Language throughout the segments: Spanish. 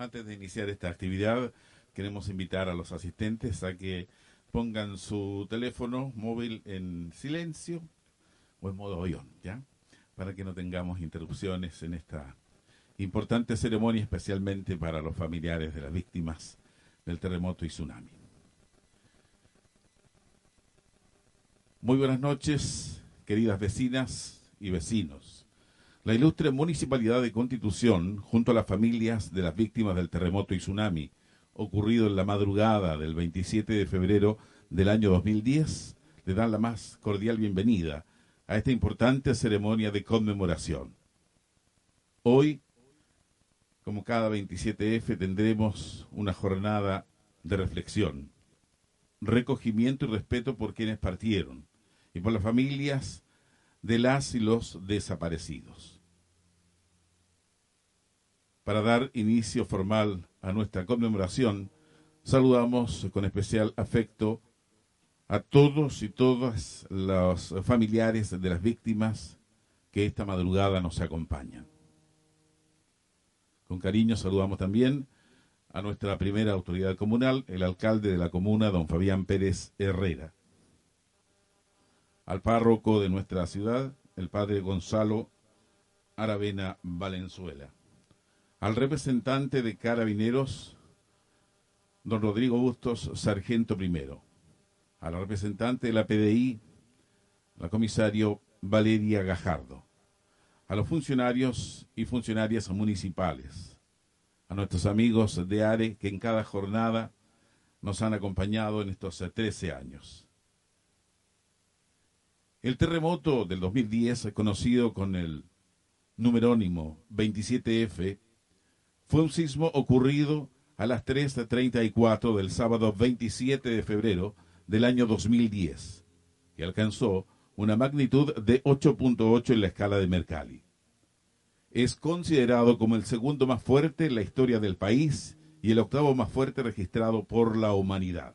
Antes de iniciar esta actividad, queremos invitar a los asistentes a que pongan su teléfono móvil en silencio o en modo avión, ¿ya? Para que no tengamos interrupciones en esta importante ceremonia, especialmente para los familiares de las víctimas del terremoto y tsunami. Muy buenas noches, queridas vecinas y vecinos. La ilustre Municipalidad de Constitución, junto a las familias de las víctimas del terremoto y tsunami, ocurrido en la madrugada del 27 de febrero del año 2010, le dan la más cordial bienvenida a esta importante ceremonia de conmemoración. Hoy, como cada 27F, tendremos una jornada de reflexión, recogimiento y respeto por quienes partieron y por las familias de las y los desaparecidos. Para dar inicio formal a nuestra conmemoración, saludamos con especial afecto a todos y todas los familiares de las víctimas que esta madrugada nos acompañan. Con cariño saludamos también a nuestra primera autoridad comunal, el alcalde de la comuna, don Fabián Pérez Herrera al párroco de nuestra ciudad, el padre Gonzalo Aravena Valenzuela, al representante de Carabineros, don Rodrigo Bustos, sargento primero, al representante de la PDI, la comisario Valeria Gajardo, a los funcionarios y funcionarias municipales, a nuestros amigos de ARE que en cada jornada nos han acompañado en estos 13 años el terremoto del 2010, conocido con el numerónimo 27F, fue un sismo ocurrido a las 3.34 del sábado 27 de febrero del año 2010, que alcanzó una magnitud de 8.8 en la escala de Mercalli. Es considerado como el segundo más fuerte en la historia del país y el octavo más fuerte registrado por la humanidad.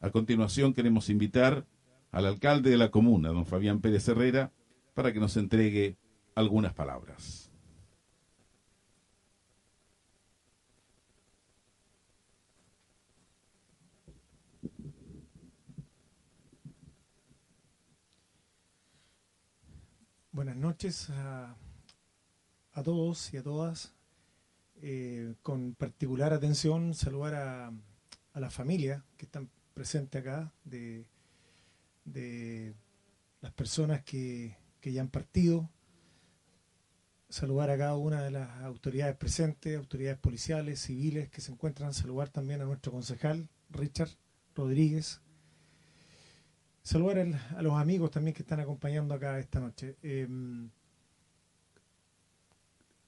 A continuación queremos invitar al alcalde de la comuna, don Fabián Pérez Herrera, para que nos entregue algunas palabras. Buenas noches a, todos y a todas. Eh, con particular atención saludar a, a la familia que están presentes acá de de las personas que, ya han partido, saludar a cada una de las autoridades presentes, autoridades policiales, civiles que se encuentran, saludar también a nuestro concejal, Richard Rodríguez, saludar a los amigos también que están acompañando acá esta noche. Em,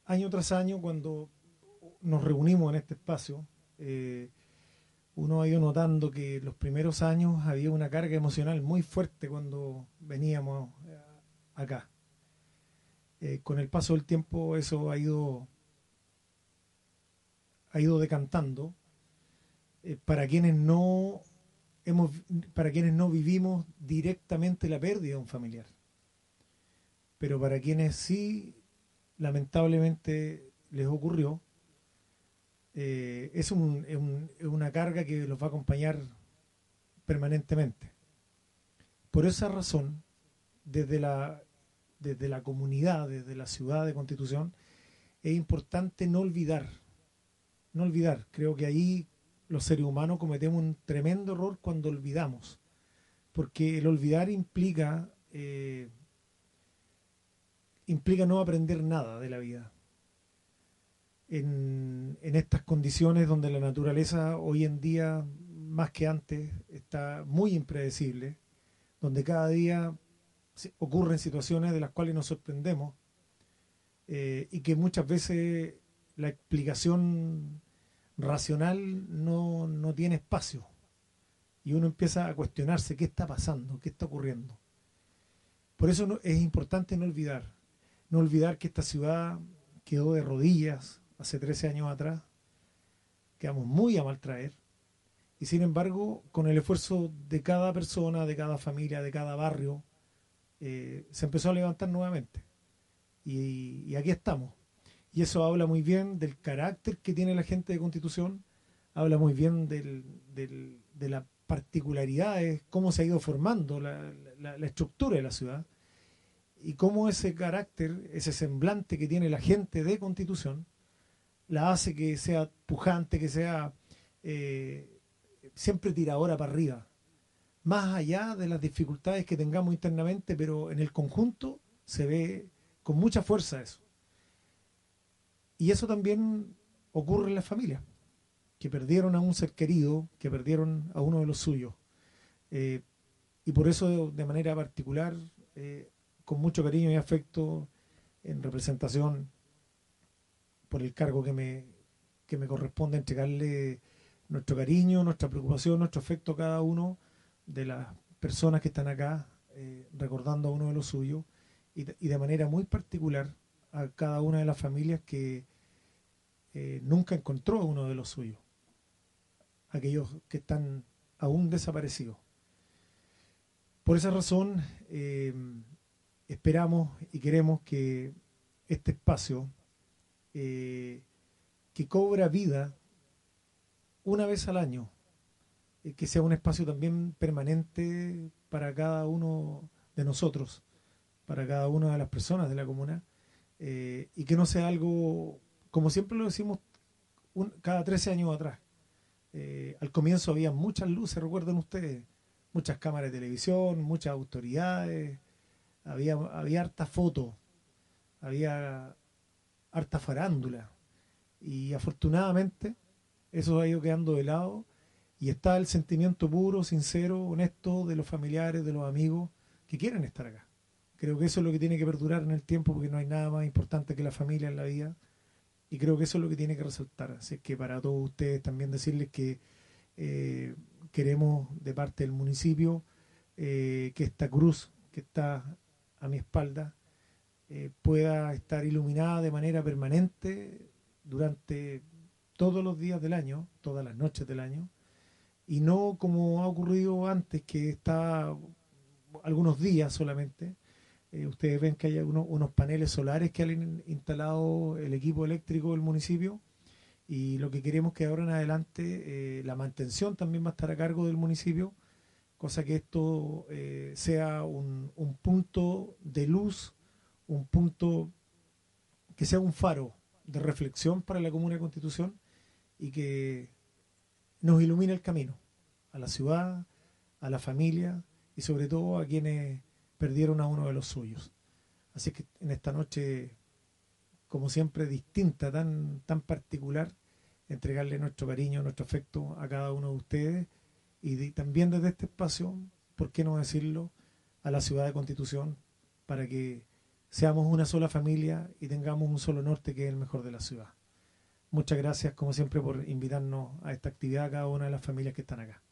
año tras año, cuando nos reunimos en este espacio, eh, uno ha ido notando que los primeros años había una carga emocional muy fuerte cuando veníamos eh, acá. Eh, con el paso del tiempo eso ha ido ha ido decantando eh, para quienes no hemos para quienes no vivimos directamente la pérdida de un familiar pero para quienes sí lamentablemente les ocurrió eh, es, una carga que los va a acompañar permanentemente. Por esa razón, desde la, desde la comunidad, desde la ciudad de Constitución, es importante no olvidar, no olvidar. Creo que ahí los seres humanos cometemos un tremendo error cuando olvidamos, porque el olvidar implica, eh, implica no aprender nada de la vida en, estas condiciones donde la naturaleza hoy en día, más que antes, está muy impredecible, donde cada día ocurren situaciones de las cuales nos sorprendemos eh, y que muchas veces la explicación racional no, no tiene espacio y uno empieza a cuestionarse qué está pasando, qué está ocurriendo. Por eso es importante no olvidar, no olvidar que esta ciudad quedó de rodillas, hace 13 años atrás, quedamos muy a maltraer. Y sin embargo, con el esfuerzo de cada persona, de cada familia, de cada barrio, eh, se empezó a levantar nuevamente. Y, aquí estamos. Y eso habla muy bien del carácter que tiene la gente de Constitución, habla muy bien de las particularidades, cómo se ha ido formando la, estructura de la ciudad y cómo ese carácter, ese semblante que tiene la gente de Constitución, la hace que sea pujante, que sea eh, siempre tiradora para arriba, más allá de las dificultades que tengamos internamente, pero en el conjunto se ve con mucha fuerza eso. Y eso también ocurre en las familias, que perdieron a un ser querido, que perdieron a uno de los suyos. Eh, y por eso, de manera particular, eh, con mucho cariño y afecto, en representación por el cargo que me, que me corresponde entregarle nuestro cariño, nuestra preocupación, nuestro afecto a cada uno de las personas que están acá, eh, recordando a uno de los suyos, y, de manera muy particular a cada una de las familias que eh, nunca encontró a uno de los suyos, aquellos que están aún desaparecidos. Por esa razón, eh, esperamos y queremos que este espacio, que cobra vida una vez al año, eh, que sea un espacio también permanente para cada uno de nosotros, para cada una de las personas de la comuna, eh, y que no sea algo, como siempre lo decimos, cada 13 años atrás. Eh, al comienzo había muchas luces, recuerden ustedes, muchas cámaras de televisión, muchas autoridades, había, había harta foto, había harta farándula, y afortunadamente eso ha ido quedando de lado y está el sentimiento puro, sincero, honesto de los familiares, de los amigos que quieren estar acá. Creo que eso es lo que tiene que perdurar en el tiempo porque no hay nada más importante que la familia en la vida y creo que eso es lo que tiene que resaltar. Así que para todos ustedes también decirles que eh, queremos de parte del municipio eh, que esta cruz que está a mi espalda eh, pueda estar iluminada de manera permanente durante todos los días del año, todas las noches del año, y no como ha ocurrido antes, que está algunos días solamente. Eh, ustedes ven que hay unos paneles solares que han instalado el equipo eléctrico del municipio y lo que queremos que ahora en adelante eh, la mantención también va a estar a cargo del municipio, cosa que esto sea un punto de luz, un punto que sea un faro de reflexión para la Comuna de Constitución y que nos ilumine el camino a la ciudad, a la familia y sobre todo a quienes perdieron a uno de los suyos. Así que en esta noche, como siempre, distinta, tan, tan particular, entregarle nuestro cariño, nuestro afecto a cada uno de ustedes y también desde este espacio, ¿por qué no decirlo?, a la ciudad de Constitución para que seamos una sola familia y tengamos un solo norte que es el mejor de la ciudad. Muchas gracias, como siempre, por invitarnos a esta actividad a cada una de las familias que están acá.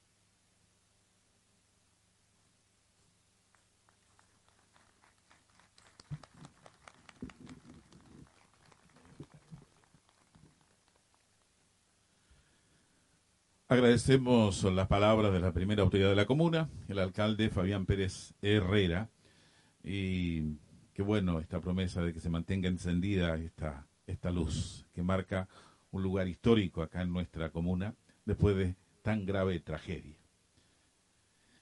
Agradecemos las palabras de la primera autoridad de la comuna, el alcalde Fabián Pérez Herrera, y qué bueno esta promesa de que se mantenga encendida esta, esta luz que marca un lugar histórico acá en nuestra comuna después de tan grave tragedia.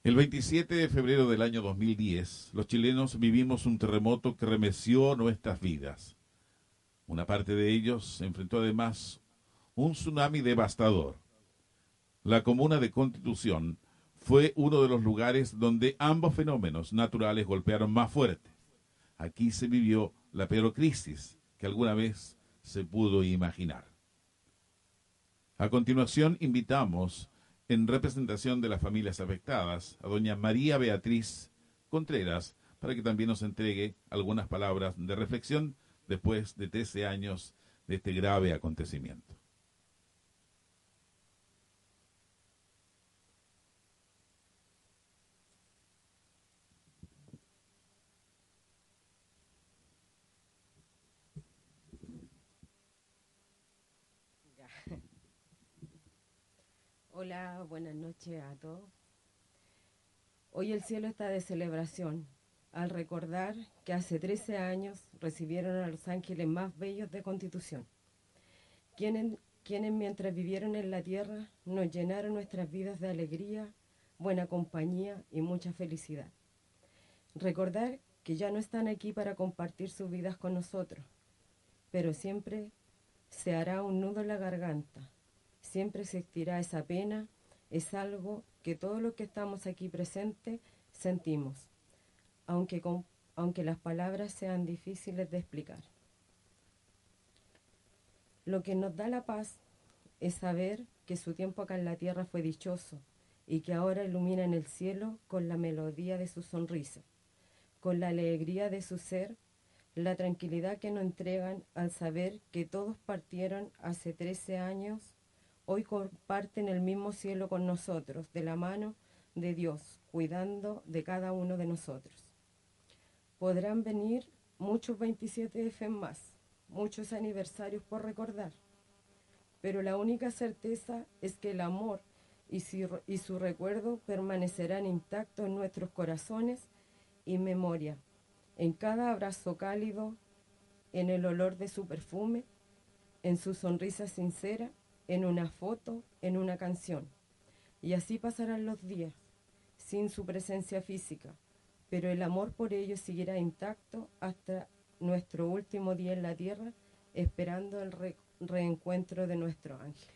El 27 de febrero del año 2010, los chilenos vivimos un terremoto que remeció nuestras vidas. Una parte de ellos enfrentó además un tsunami devastador. La comuna de Constitución fue uno de los lugares donde ambos fenómenos naturales golpearon más fuerte. Aquí se vivió la peor crisis que alguna vez se pudo imaginar. A continuación, invitamos, en representación de las familias afectadas, a doña María Beatriz Contreras para que también nos entregue algunas palabras de reflexión después de 13 años de este grave acontecimiento. Hola, buenas noches a todos. Hoy el cielo está de celebración al recordar que hace 13 años recibieron a los ángeles más bellos de Constitución, quienes, quienes mientras vivieron en la tierra nos llenaron nuestras vidas de alegría, buena compañía y mucha felicidad. Recordar que ya no están aquí para compartir sus vidas con nosotros, pero siempre se hará un nudo en la garganta, siempre existirá esa pena, es algo que todos los que estamos aquí presentes sentimos, aunque, aunque las palabras sean difíciles de explicar. Lo que nos da la paz es saber que su tiempo acá en la tierra fue dichoso y que ahora ilumina en el cielo con la melodía de su sonrisa con la alegría de su ser, la tranquilidad que nos entregan al saber que todos partieron hace 13 años, hoy comparten el mismo cielo con nosotros, de la mano de Dios, cuidando de cada uno de nosotros. Podrán venir muchos 27F más, muchos aniversarios por recordar, pero la única certeza es que el amor y su, y su recuerdo permanecerán intactos en nuestros corazones y memoria, en cada abrazo cálido, en el olor de su perfume, en su sonrisa sincera, en una foto, en una canción. Y así pasarán los días, sin su presencia física, pero el amor por ellos seguirá intacto hasta nuestro último día en la tierra, esperando el reencuentro de nuestro ángel.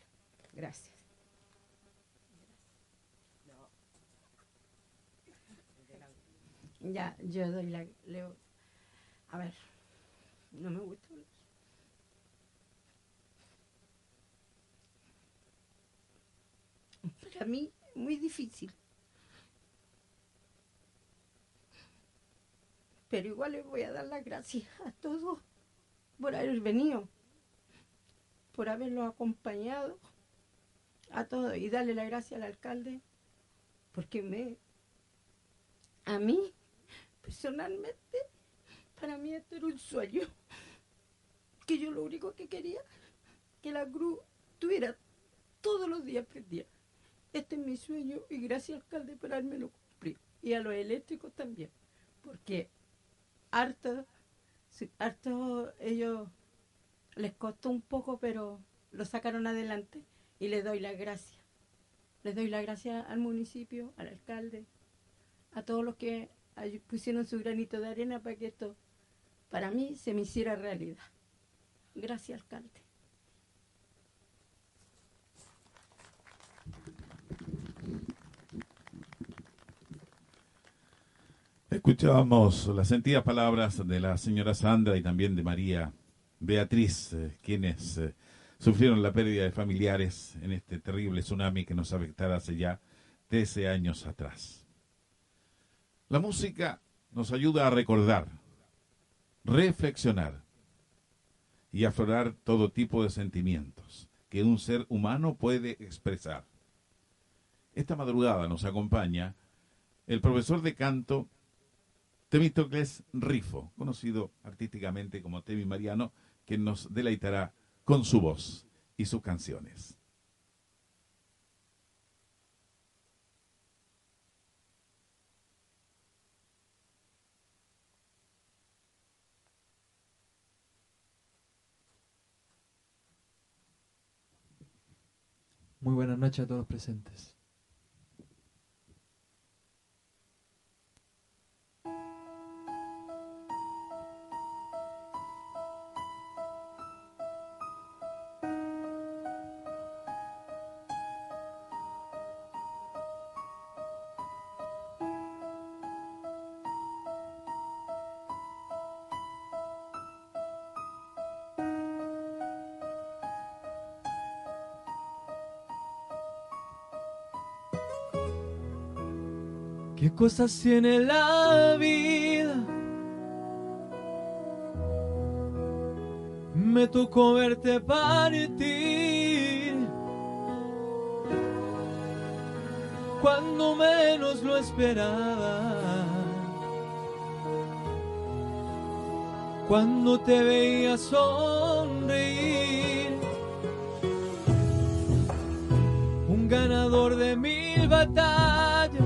Gracias. Ya, yo doy la. Leo. A ver, no me gusta Para mí, muy difícil. Pero igual les voy a dar las gracias a todos por haber venido, por haberlos acompañado, a todos, y darle la gracia al alcalde, porque me. A mí personalmente, para mí esto era un sueño. Que yo lo único que quería, que la cruz tuviera todos los días prendida. Este es mi sueño y gracias alcalde por lo cumplir. Y a los eléctricos también. Porque harto, harto ellos les costó un poco, pero lo sacaron adelante y les doy las gracias. Les doy las gracias al municipio, al alcalde, a todos los que pusieron su granito de arena para que esto, para mí, se me hiciera realidad. Gracias, alcalde. Escuchábamos las sentidas palabras de la señora Sandra y también de María Beatriz, eh, quienes eh, sufrieron la pérdida de familiares en este terrible tsunami que nos afectara hace ya 13 años atrás. La música nos ayuda a recordar, reflexionar y aflorar todo tipo de sentimientos que un ser humano puede expresar. Esta madrugada nos acompaña el profesor de canto Temistocles Rifo, conocido artísticamente como Temi Mariano, que nos deleitará con su voz y sus canciones. Muy buenas noches a todos presentes. Cosas tiene la vida? Me tocó verte partir cuando menos lo esperaba. Cuando te veía sonreír, un ganador de mil batallas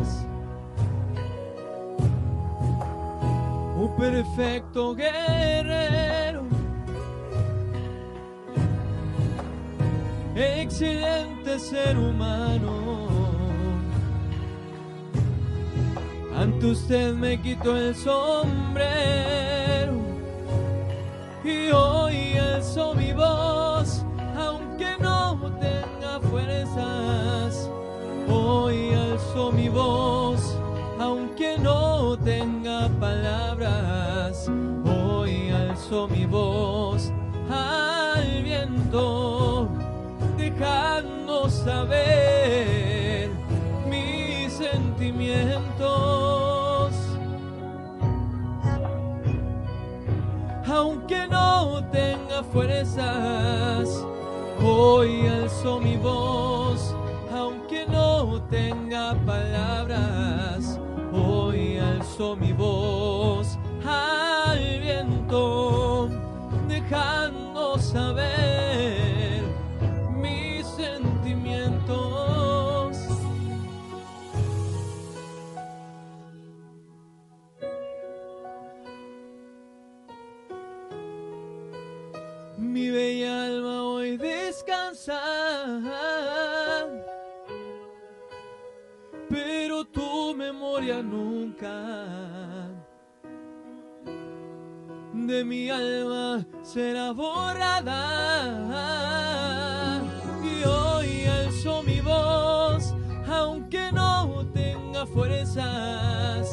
perfecto guerrero, excelente ser humano. Ante usted me quito el sombrero y hoy alzo mi voz, aunque no tenga fuerzas. Hoy alzo mi voz, aunque no tenga palabras. Hoy alzo mi voz al viento, dejando saber mis sentimientos. Aunque no tenga fuerzas, hoy alzo mi voz, mi voz mi alma será borrada. Y hoy alzo mi voz, aunque no tenga fuerzas.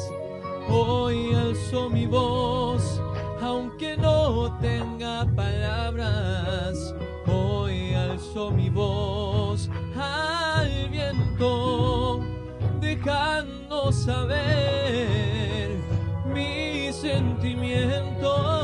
Hoy alzo mi voz, aunque no tenga palabras. Hoy alzo mi voz al viento, dejando saber mis sentimientos.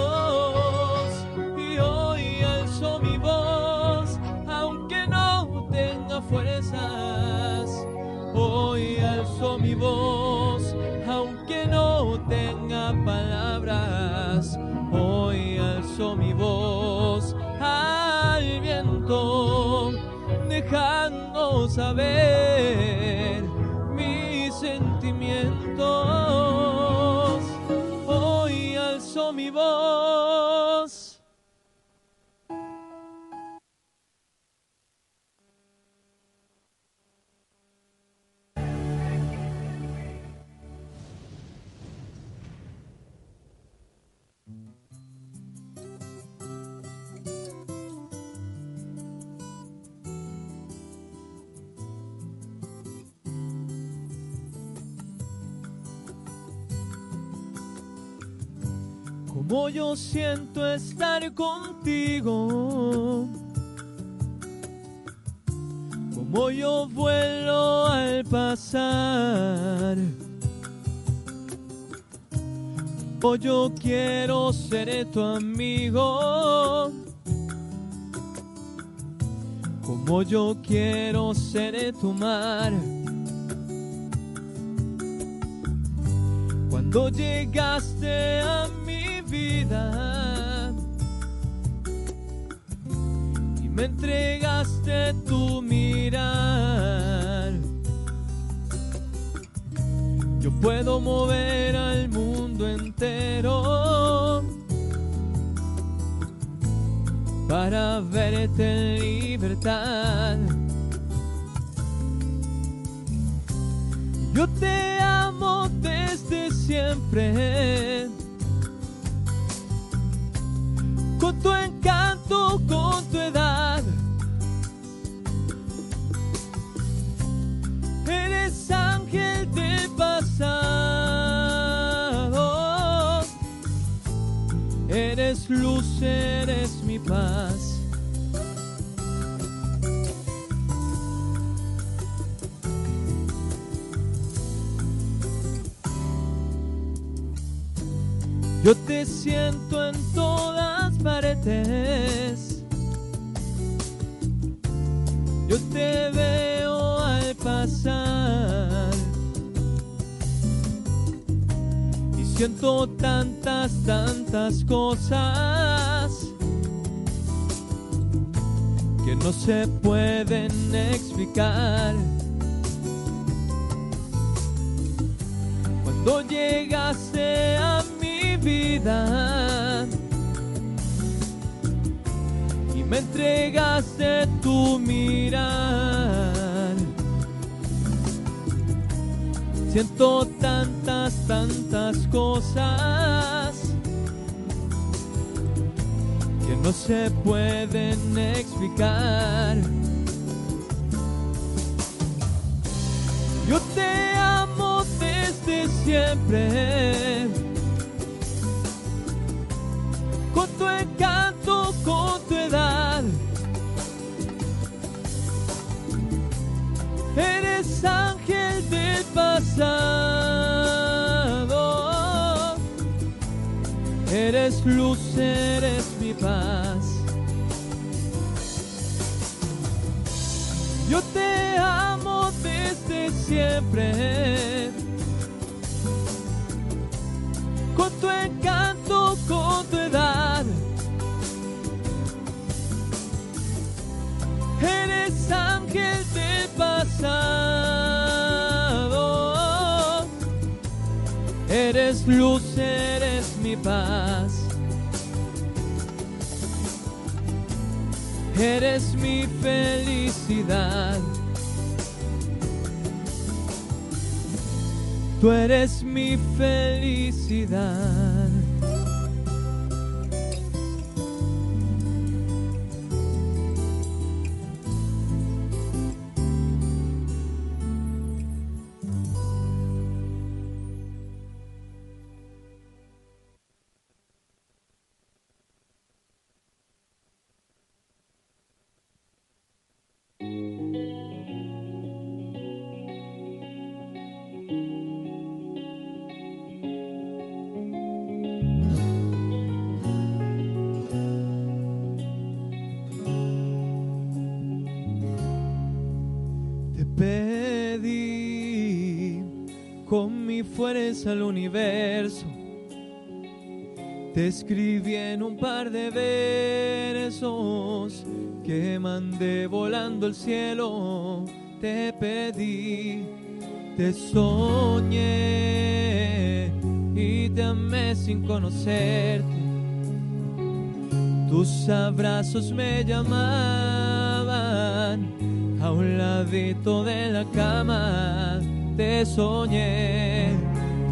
Dejando saber siento estar contigo. Como yo vuelo al pasar. Como yo quiero ser tu amigo. Como yo quiero ser tu mar. Cuando llegaste a y me entregaste tu mirar, yo puedo mover al mundo entero para verte en libertad. Yo te amo desde siempre. Con tu edad. Eres ángel de pasado. Eres luz, eres mi paz. Yo te siento en todas partes. Siento tantas, tantas cosas que no se pueden explicar. Cuando llegaste a mi vida y me entregaste tu mirar. Siento tantas, tantas cosas que no se pueden explicar. Yo te amo desde siempre. Con tu encanto, con tu edad. Eres ángel del pasado. Eres luz, eres mi paz. Yo te amo desde siempre. Con tu encanto, con tu edad. Eres ángel del pasado. Eres luz, eres mi paz. Eres mi felicidad. Tú eres mi felicidad. Fuerza al universo. Te escribí en un par de versos que mandé volando el cielo. Te pedí, te soñé y te amé sin conocerte. Tus abrazos me llamaban a un ladito de la cama. Te soñé,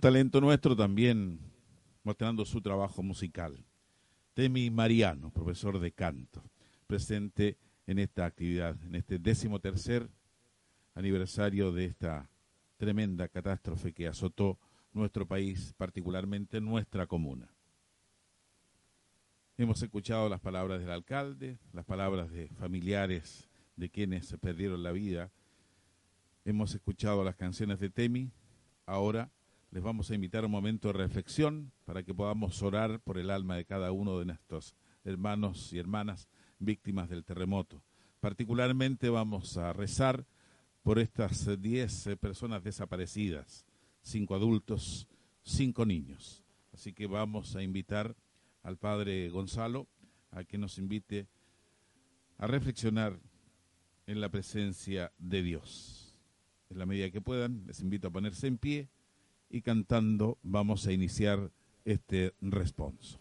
Talento nuestro también mostrando su trabajo musical. Temi Mariano, profesor de canto, presente en esta actividad, en este décimo tercer aniversario de esta tremenda catástrofe que azotó nuestro país, particularmente nuestra comuna. Hemos escuchado las palabras del alcalde, las palabras de familiares de quienes se perdieron la vida. Hemos escuchado las canciones de Temi. Ahora les vamos a invitar a un momento de reflexión para que podamos orar por el alma de cada uno de nuestros hermanos y hermanas víctimas del terremoto. Particularmente vamos a rezar por estas 10 personas desaparecidas, cinco adultos, cinco niños. Así que vamos a invitar al Padre Gonzalo a que nos invite a reflexionar en la presencia de Dios. En la medida que puedan, les invito a ponerse en pie y cantando vamos a iniciar este responso.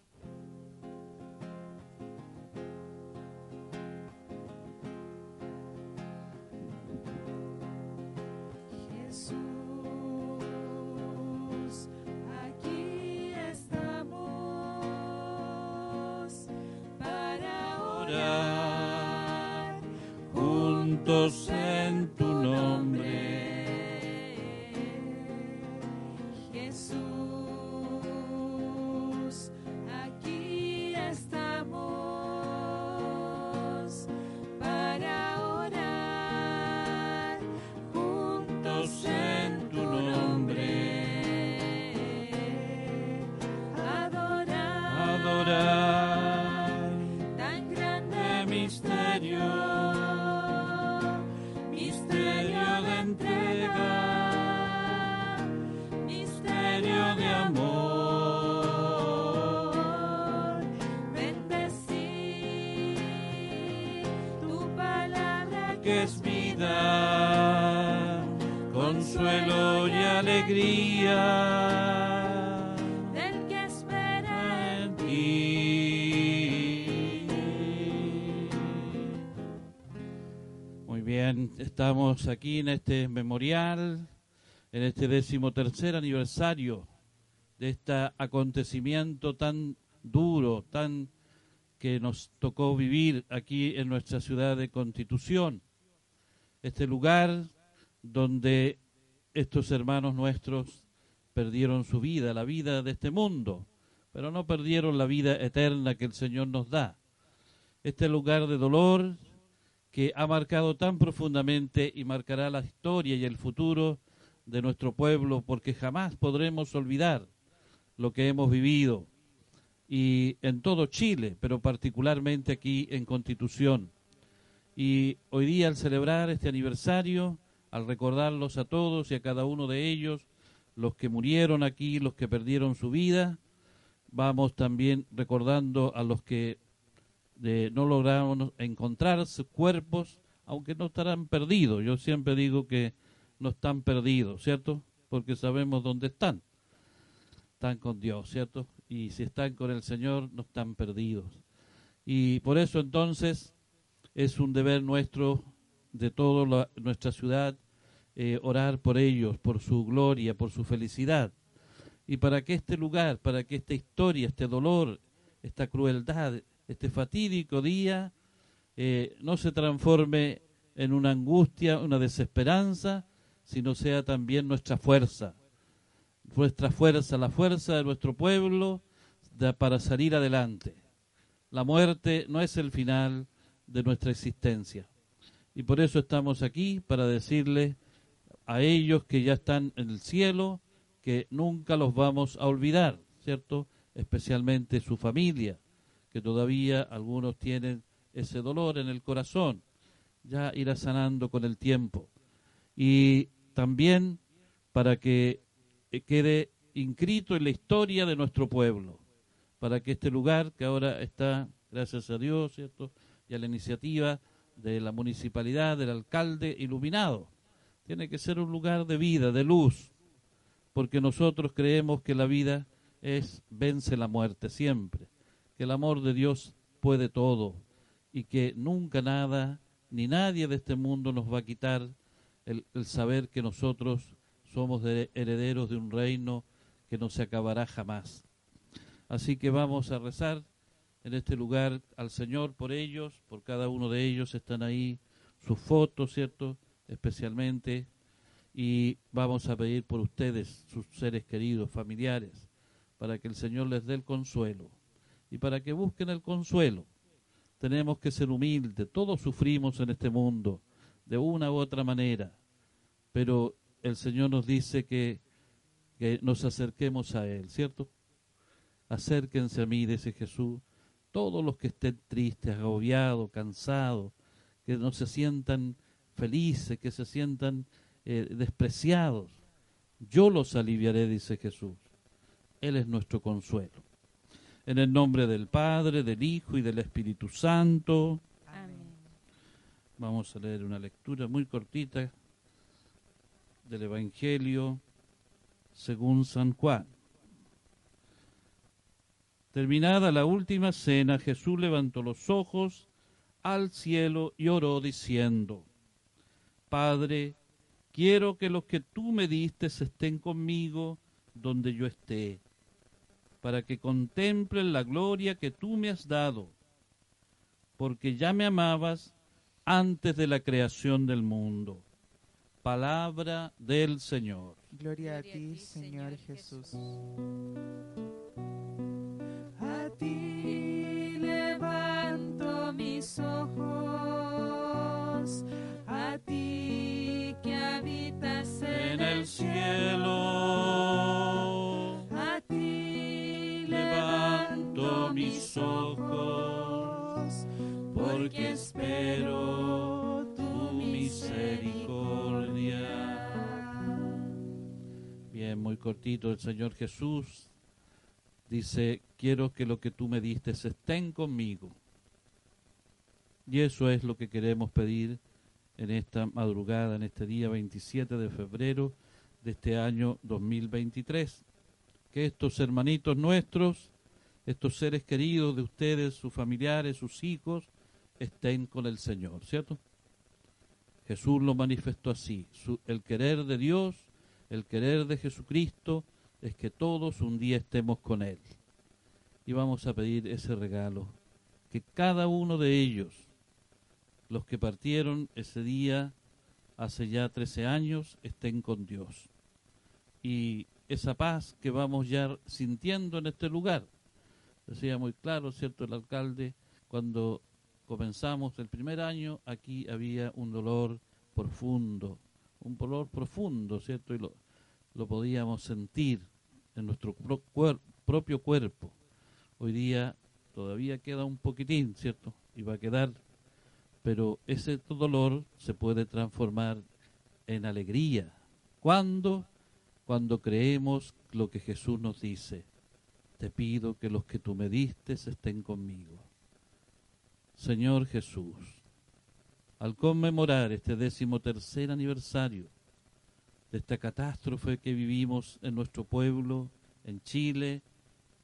Aquí en este memorial, en este decimotercer aniversario de este acontecimiento tan duro, tan que nos tocó vivir aquí en nuestra ciudad de Constitución, este lugar donde estos hermanos nuestros perdieron su vida, la vida de este mundo, pero no perdieron la vida eterna que el Señor nos da. Este lugar de dolor que ha marcado tan profundamente y marcará la historia y el futuro de nuestro pueblo, porque jamás podremos olvidar lo que hemos vivido y en todo Chile, pero particularmente aquí en Constitución. Y hoy día al celebrar este aniversario, al recordarlos a todos y a cada uno de ellos, los que murieron aquí, los que perdieron su vida, vamos también recordando a los que eh, no lograron encontrar sus cuerpos, aunque no estarán perdidos. Yo siempre digo que no están perdidos, ¿cierto? Porque sabemos dónde están. Están con Dios, ¿cierto? Y si están con el Señor, no están perdidos. Y por eso entonces es un deber nuestro, de toda nuestra ciudad, eh, orar por ellos, por su gloria, por su felicidad. Y para que este lugar, para que esta historia, este dolor, esta crueldad, este fatídico día, eh, no se transforme en una angustia, una desesperanza, sino sea también nuestra fuerza, nuestra fuerza, la fuerza de nuestro pueblo para salir adelante. La muerte no es el final de nuestra existencia. Y por eso estamos aquí, para decirle a ellos que ya están en el cielo, que nunca los vamos a olvidar, ¿cierto? Especialmente su familia, que todavía algunos tienen ese dolor en el corazón. Ya irá sanando con el tiempo. Y también para que quede inscrito en la historia de nuestro pueblo, para que este lugar que ahora está, gracias a Dios, ¿cierto? Y a la iniciativa de la municipalidad, del alcalde iluminado, tiene que ser un lugar de vida, de luz, porque nosotros creemos que la vida es vence la muerte siempre, que el amor de Dios puede todo y que nunca nada ni nadie de este mundo nos va a quitar el, saber que nosotros somos de- herederos de un reino que no se acabará jamás. Así que vamos a rezar en este lugar al Señor por ellos, por cada uno de ellos están ahí sus fotos, ¿cierto? Especialmente. Y vamos a pedir por ustedes, sus seres queridos, familiares, para que el Señor les dé el consuelo. Y para que busquen el consuelo, tenemos que ser humildes. Todos sufrimos en este mundo, de una u otra manera. Pero el Señor nos dice que, que nos acerquemos a Él, ¿cierto? Acérquense a mí, dice Jesús, todos los que estén tristes, agobiados, cansados, que no se sientan felices, que se sientan eh, despreciados. Yo los aliviaré, dice Jesús. Él es nuestro consuelo. En el nombre del Padre, del Hijo y del Espíritu Santo. Amén. Vamos a leer una lectura muy cortita del Evangelio según San Juan. Terminada la última cena, Jesús levantó los ojos al cielo y oró diciendo, Padre, quiero que los que tú me diste estén conmigo donde yo esté, para que contemplen la gloria que tú me has dado, porque ya me amabas antes de la creación del mundo. Palabra del Señor. Gloria a ti, Señor Jesús. A ti levanto mis ojos, a ti que habitas en, En el cielo mis ojos, porque espero tu misericordia. Bien, muy cortito, el Señor Jesús dice, quiero que lo que tú me diste estén conmigo. Y eso es lo que queremos pedir en esta madrugada, en este día 27 de febrero de este año 2023. Que estos hermanitos nuestros, estos seres queridos de ustedes, sus familiares, sus hijos, estén con el Señor, ¿cierto? Jesús lo manifestó así. El querer de Dios, el querer de Jesucristo, es que todos un día estemos con Él. Y vamos a pedir ese regalo, que cada uno de ellos, los que partieron ese día hace ya 13 años, estén con Dios. Y esa paz que vamos ya sintiendo en este lugar. Decía muy claro, ¿cierto? El alcalde, cuando comenzamos el primer año, aquí había un dolor profundo, un dolor profundo, ¿cierto? Y lo, lo podíamos sentir en nuestro propio cuerpo. Hoy día todavía queda un poquitín, ¿cierto? Y va a quedar, pero ese dolor se puede transformar en alegría. ¿Cuándo? Cuando creemos lo que Jesús nos dice. Te pido que los que tú me diste estén conmigo. Señor Jesús, al conmemorar este décimo tercer aniversario de esta catástrofe que vivimos en nuestro pueblo, en Chile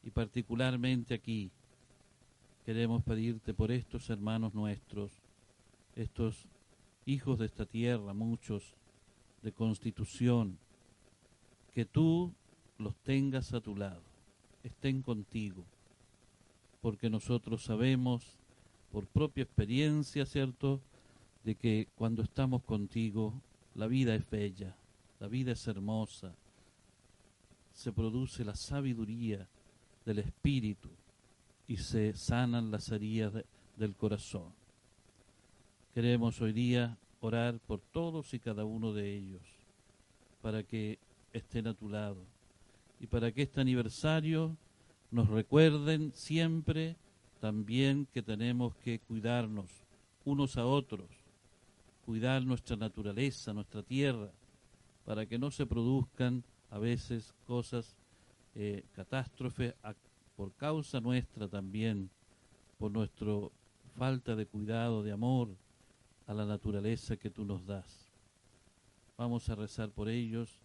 y particularmente aquí, queremos pedirte por estos hermanos nuestros, estos hijos de esta tierra, muchos de constitución, que tú los tengas a tu lado, estén contigo, porque nosotros sabemos por propia experiencia, ¿cierto?, de que cuando estamos contigo la vida es bella, la vida es hermosa, se produce la sabiduría del espíritu y se sanan las heridas de- del corazón. Queremos hoy día orar por todos y cada uno de ellos, para que estén a tu lado y para que este aniversario nos recuerden siempre también que tenemos que cuidarnos unos a otros, cuidar nuestra naturaleza, nuestra tierra, para que no se produzcan a veces cosas, eh, catástrofes por causa nuestra también, por nuestra falta de cuidado, de amor a la naturaleza que tú nos das. Vamos a rezar por ellos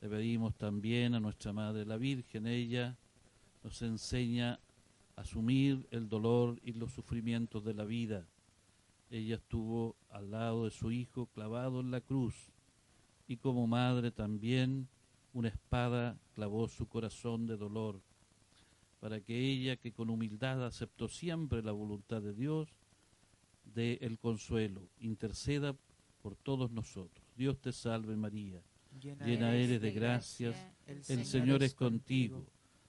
Le pedimos también a nuestra Madre la Virgen, ella nos enseña a asumir el dolor y los sufrimientos de la vida. Ella estuvo al lado de su hijo clavado en la cruz y como madre también una espada clavó su corazón de dolor para que ella que con humildad aceptó siempre la voluntad de Dios dé el consuelo, interceda por todos nosotros. Dios te salve María, llena eres de gracias, el Señor es contigo,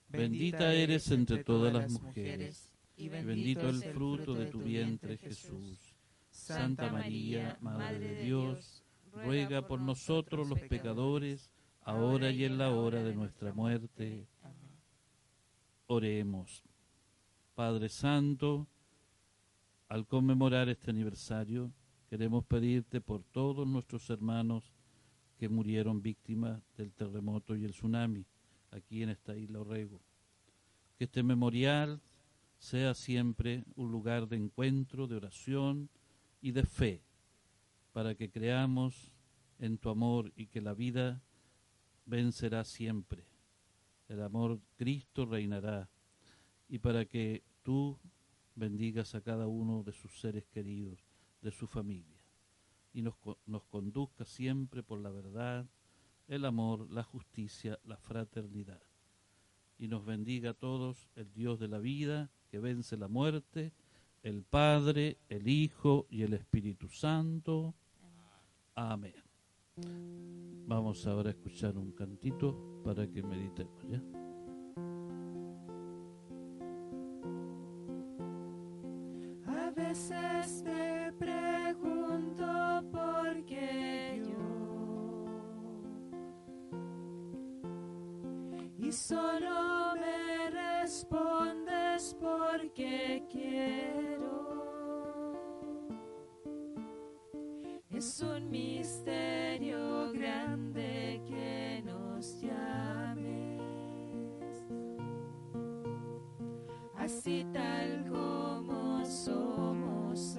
bendita eres entre todas las mujeres, y bendito el fruto de tu vientre Jesús. Santa María, Madre de Dios, ruega por nosotros los pecadores, ahora y en la hora de nuestra muerte. Oremos. Padre Santo, al conmemorar este aniversario, queremos pedirte por todos nuestros hermanos que murieron víctimas del terremoto y el tsunami aquí en esta isla Orrego. Que este memorial sea siempre un lugar de encuentro, de oración y de fe, para que creamos en tu amor y que la vida vencerá siempre. El amor Cristo reinará y para que tú bendigas a cada uno de sus seres queridos, de su familia, y nos, nos conduzca siempre por la verdad, el amor, la justicia, la fraternidad. Y nos bendiga a todos el Dios de la vida, que vence la muerte, el Padre, el Hijo y el Espíritu Santo. Amén. Vamos ahora a escuchar un cantito para que meditemos, ¿ya? Veces me pregunto por qué yo y solo me respondes porque quiero. Es un misterio grande que nos llames así tal como somos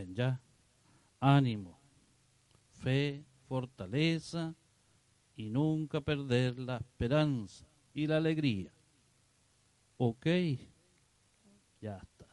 bien, ¿ya? Ánimo, fe, fortaleza y nunca perder la esperanza y la alegría. ¿Ok? Ya está.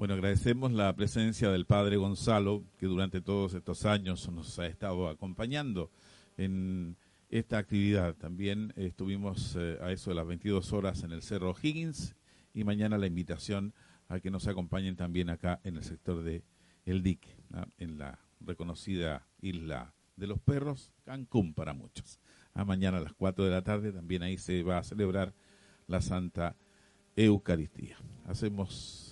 Bueno, agradecemos la presencia del Padre Gonzalo, que durante todos estos años nos ha estado acompañando en esta actividad. También estuvimos eh, a eso de las 22 horas en el Cerro Higgins y mañana la invitación a que nos acompañen también acá en el sector de El Dique, en la reconocida isla de los perros, Cancún para muchos. A mañana a las 4 de la tarde también ahí se va a celebrar la Santa Eucaristía. Hacemos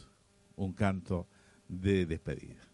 un canto de despedida.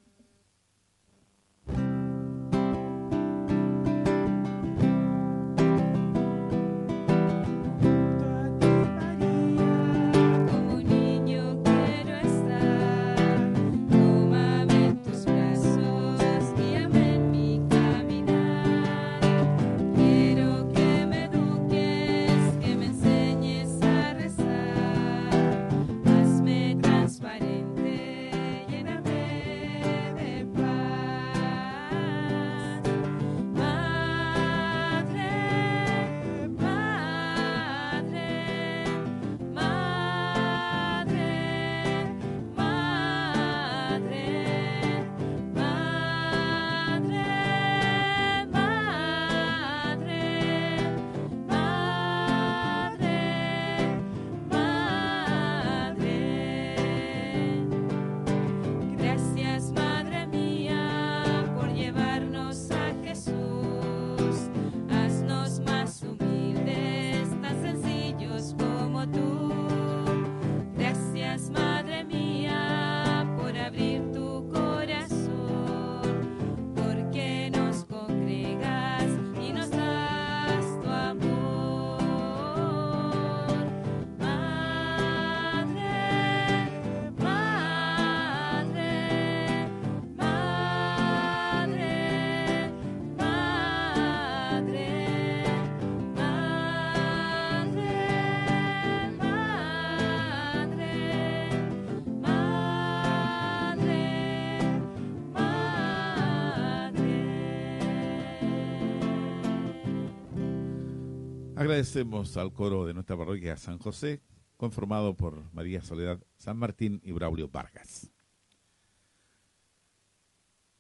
Agradecemos al coro de nuestra parroquia San José, conformado por María Soledad San Martín y Braulio Vargas.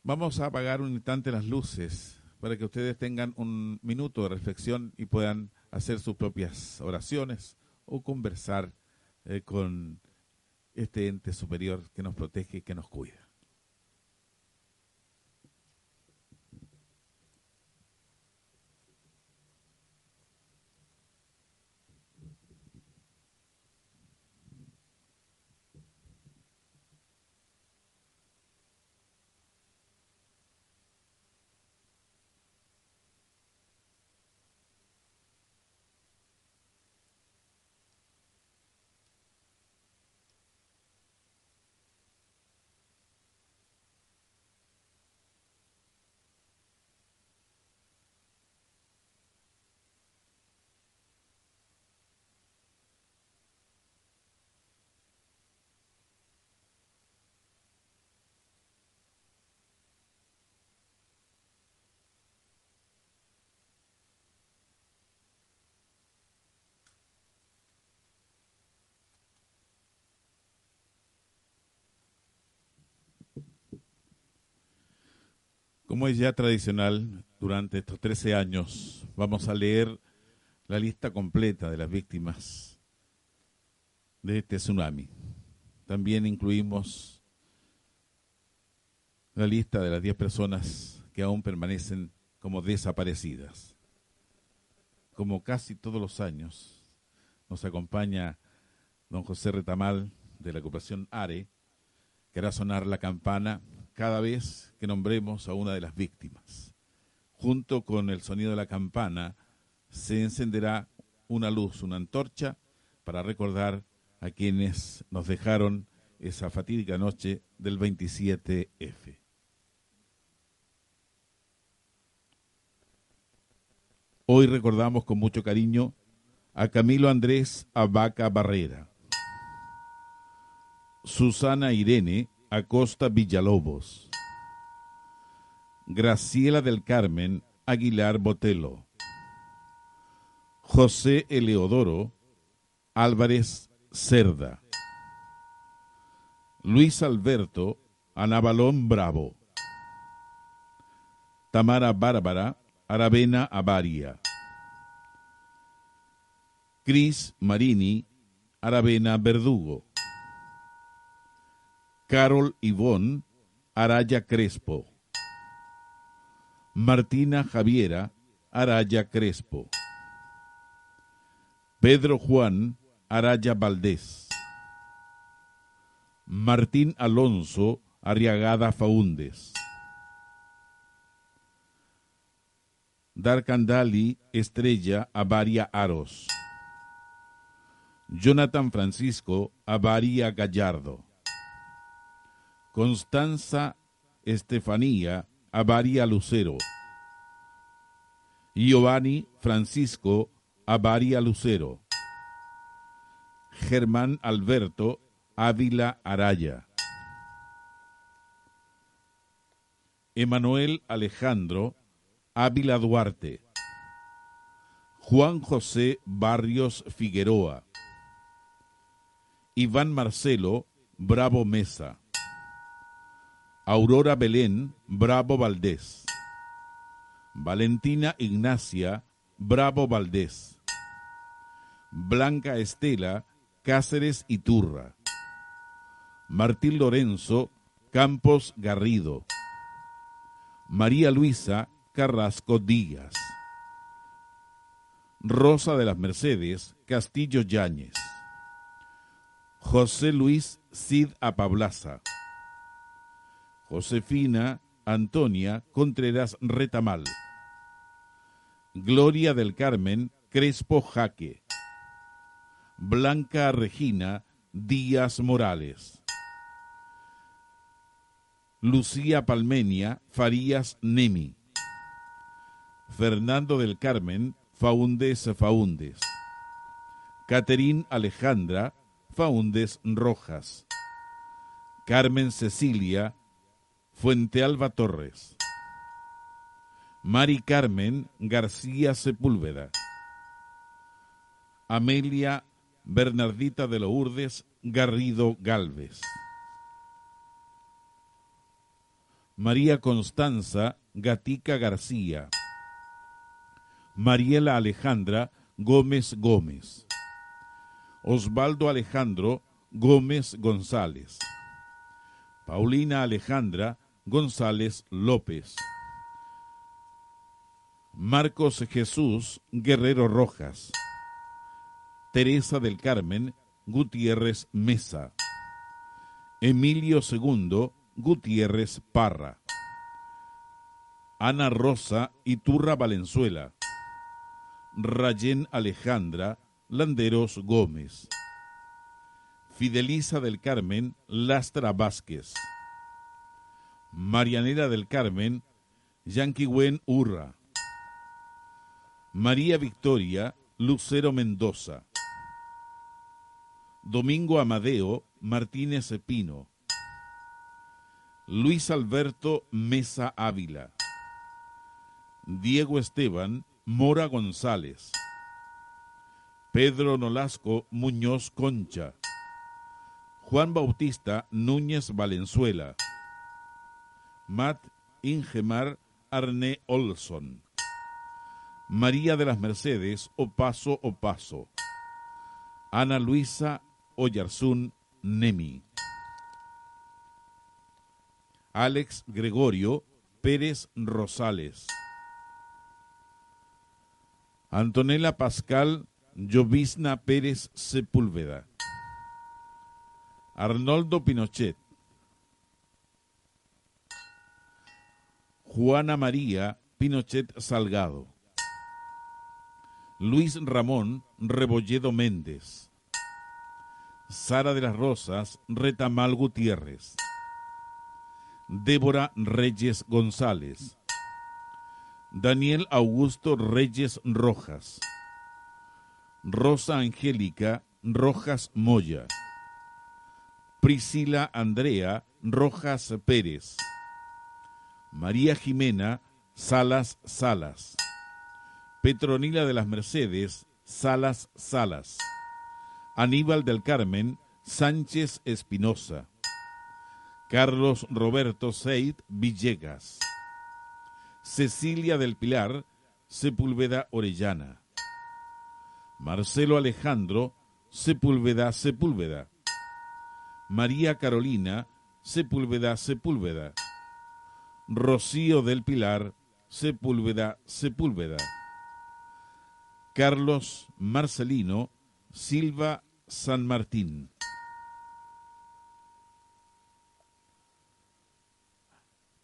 Vamos a apagar un instante las luces para que ustedes tengan un minuto de reflexión y puedan hacer sus propias oraciones o conversar eh, con este ente superior que nos protege y que nos cuida. Como es ya tradicional, durante estos 13 años vamos a leer la lista completa de las víctimas de este tsunami. También incluimos la lista de las 10 personas que aún permanecen como desaparecidas. Como casi todos los años, nos acompaña don José Retamal de la Cooperación ARE, que hará sonar la campana cada vez que nombremos a una de las víctimas. Junto con el sonido de la campana se encenderá una luz, una antorcha, para recordar a quienes nos dejaron esa fatídica noche del 27F. Hoy recordamos con mucho cariño a Camilo Andrés Abaca Barrera, Susana Irene Acosta Villalobos, Graciela del Carmen Aguilar Botelo, José Eleodoro Álvarez Cerda, Luis Alberto Anabalón Bravo, Tamara Bárbara Aravena Avaria, Cris Marini Aravena Verdugo, Carol Ivón Araya Crespo, Martina Javiera Araya Crespo, Pedro Juan Araya Valdés, Martín Alonso Arriagada Faúndes, Darkandali Estrella Avaria Aros, Jonathan Francisco Avaria Gallardo, Constanza Estefanía Avaria Lucero, Giovanni Francisco Avaria Lucero, Germán Alberto Ávila Araya, Emanuel Alejandro Ávila Duarte, Juan José Barrios Figueroa, Iván Marcelo Bravo Mesa, Aurora Belén Bravo Valdés, Valentina Ignacia Bravo Valdés, Blanca Estela Cáceres Iturra, Martín Lorenzo Campos Garrido, María Luisa Carrasco Díaz, Rosa de las Mercedes Castillo Yáñez, José Luis Cid Apablaza, Josefina Antonia Contreras Retamal, Gloria del Carmen Crespo Jaque, Blanca Regina Díaz Morales, Lucía Palmenia Farías Nemi, Fernando del Carmen Faúndes Faúndes, Caterín Alejandra Faúndes Rojas, Carmen Cecilia Fuente Alba Torres, Mari Carmen García Sepúlveda, Amelia Bernardita de Lourdes Garrido Galvez, María Constanza Gatica García, Mariela Alejandra Gómez Gómez, Osvaldo Alejandro Gómez González, Paulina Alejandra González López, Marcos Jesús Guerrero Rojas, Teresa del Carmen Gutiérrez Mesa, Emilio II Gutiérrez Parra, Ana Rosa Iturra Valenzuela, Rayén Alejandra Landeros Gómez, Fidelisa del Carmen Lastra Vázquez, Marianela del Carmen Yanquihuen Urra, María Victoria Lucero Mendoza, Domingo Amadeo Martínez Pino, Luis Alberto Mesa Ávila, Diego Esteban Mora González, Pedro Nolasco Muñoz Concha, Juan Bautista Núñez Valenzuela, Matt Ingemar Arne Olson, María de las Mercedes Opaso Opaso, Ana Luisa Oyarzún Nemi, Alex Gregorio Pérez Rosales, Antonella Pascal Llovizna Pérez Sepúlveda, Arnoldo Pinochet, Juana María Pinochet Salgado, Luis Ramón Rebolledo Méndez, Sara de las Rosas Retamal Gutiérrez, Débora Reyes González, Daniel Augusto Reyes Rojas, Rosa Angélica Rojas Moya, Priscila Andrea Rojas Pérez, María Jimena Salas Salas, Petronila de las Mercedes Salas Salas, Aníbal del Carmen Sánchez Espinosa, Carlos Roberto Seid Villegas, Cecilia del Pilar Sepúlveda Orellana, Marcelo Alejandro Sepúlveda Sepúlveda, María Carolina Sepúlveda Sepúlveda, Rocío del Pilar Sepúlveda Sepúlveda, Carlos Marcelino Silva San Martín.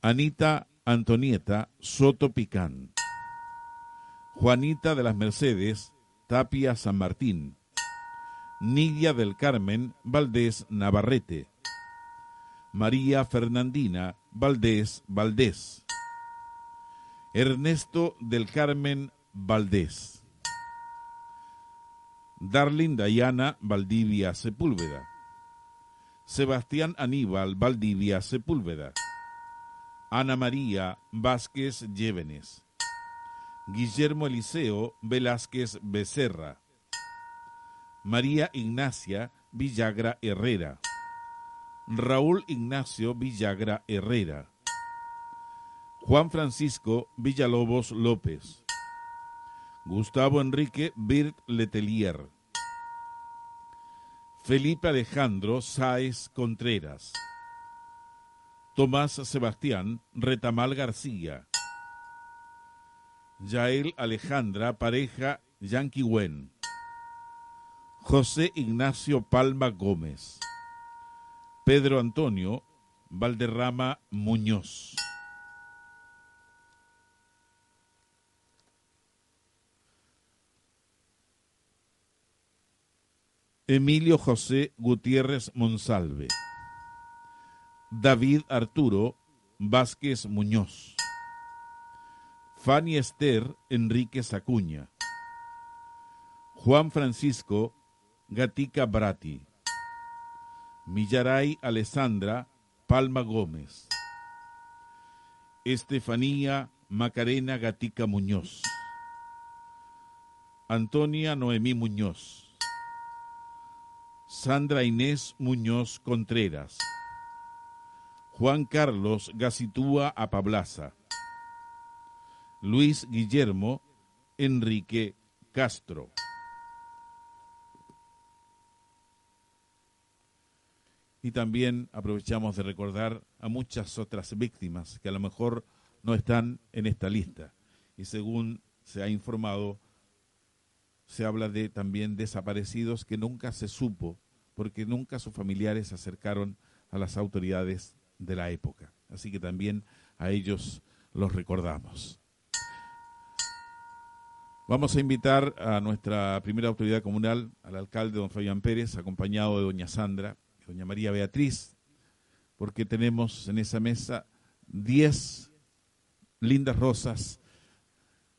Anita Antonieta Soto Picán. Juanita de las Mercedes Tapia San Martín. Nidia del Carmen Valdés Navarrete. María Fernandina Valdés Valdés. Ernesto del Carmen Valdés. Darling Dayana Valdivia Sepúlveda. Sebastián Aníbal Valdivia Sepúlveda. Ana María Vázquez Llévenes. Guillermo Eliseo Velázquez Becerra. María Ignacia Villagra Herrera. Raúl Ignacio Villagra Herrera. Juan Francisco Villalobos López. Gustavo Enrique Birt Letelier. Felipe Alejandro Sáez Contreras. Tomás Sebastián Retamal García. Yael Alejandra Pareja Yanquiwen. José Ignacio Palma Gómez. Pedro Antonio Valderrama Muñoz. Emilio José Gutiérrez Monsalve. David Arturo Vázquez Muñoz. Fanny Esther Enríquez Acuña. Juan Francisco Gatica Brati. Millaray Alessandra Palma Gómez. Estefanía Macarena Gatica Muñoz. Antonia Noemí Muñoz. Sandra Inés Muñoz Contreras. Juan Carlos Gacitúa Apablaza. Luis Guillermo Enrique Castro. Y también aprovechamos de recordar a muchas otras víctimas que a lo mejor no están en esta lista. Y según se ha informado, se habla de también desaparecidos que nunca se supo, porque nunca sus familiares se acercaron a las autoridades de la época. Así que también a ellos los recordamos. Vamos a invitar a nuestra primera autoridad comunal, al alcalde don Fabián Pérez, acompañado de doña Sandra doña María Beatriz, porque tenemos en esa mesa 10 lindas rosas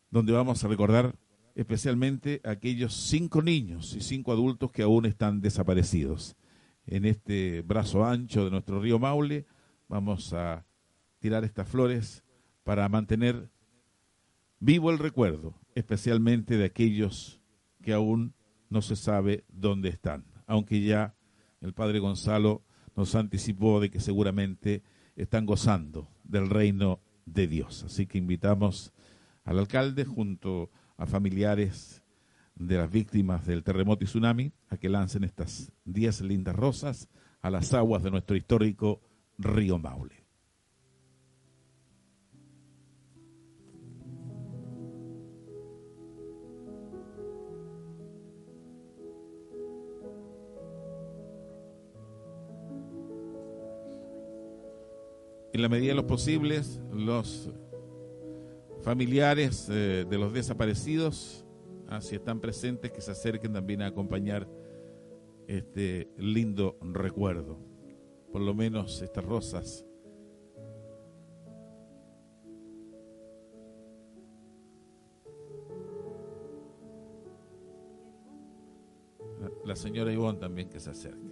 donde vamos a recordar especialmente a aquellos cinco niños y cinco adultos que aún están desaparecidos. En este brazo ancho de nuestro río Maule vamos a tirar estas flores para mantener vivo el recuerdo, especialmente de aquellos que aún no se sabe dónde están, aunque ya el padre Gonzalo nos anticipó de que seguramente están gozando del reino de Dios. Así que invitamos al alcalde junto a familiares de las víctimas del terremoto y tsunami a que lancen estas diez lindas rosas a las aguas de nuestro histórico río Maule. en la medida de los posibles, los familiares eh, de los desaparecidos, ah, si están presentes, que se acerquen también a acompañar este lindo recuerdo. Por lo menos estas rosas. La señora Ivonne también que se acerque.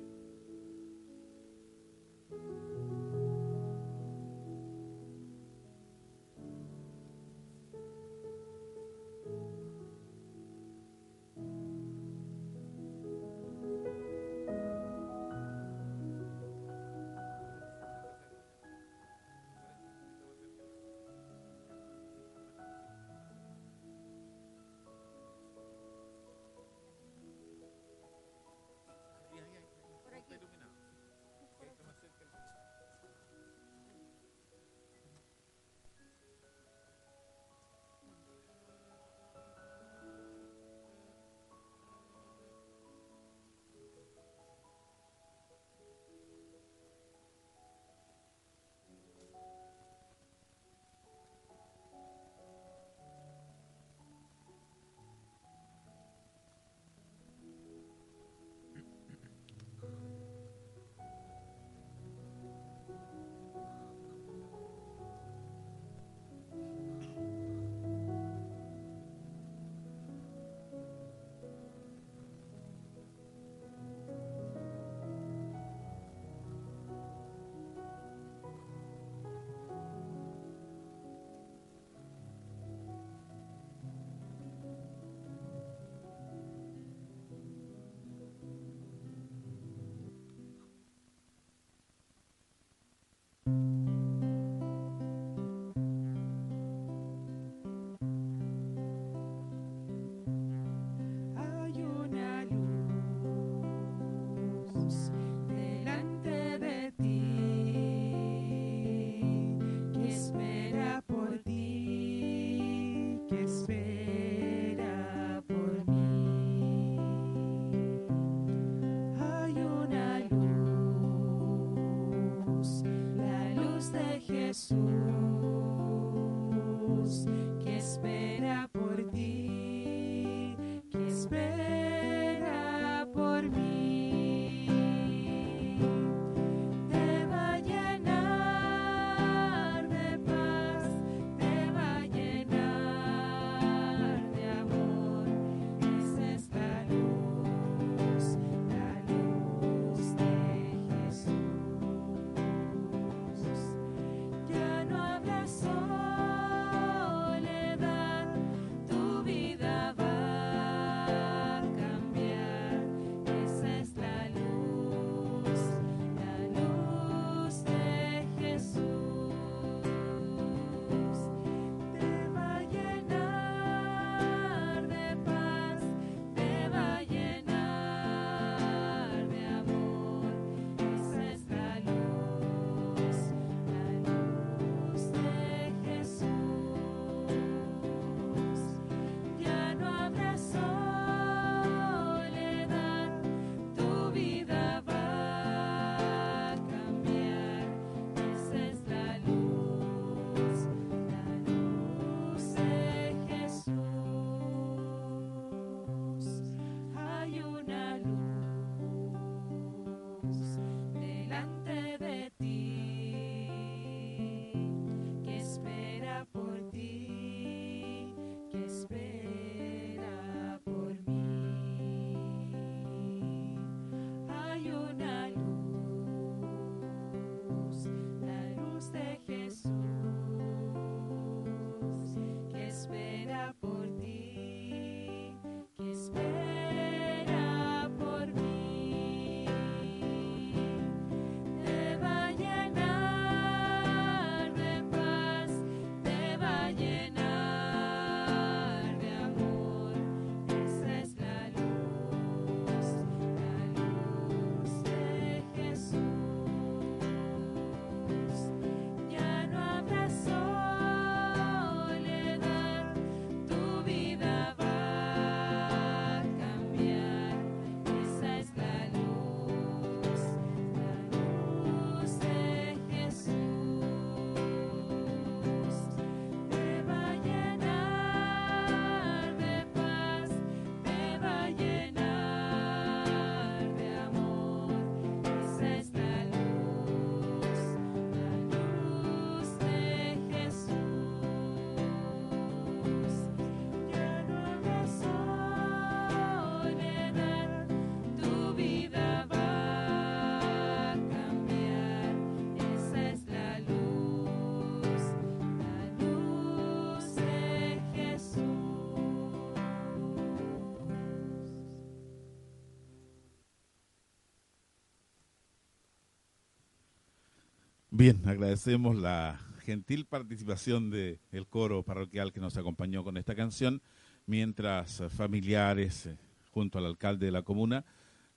Bien, agradecemos la gentil participación del el coro parroquial que nos acompañó con esta canción, mientras eh, familiares, eh, junto al alcalde de la comuna,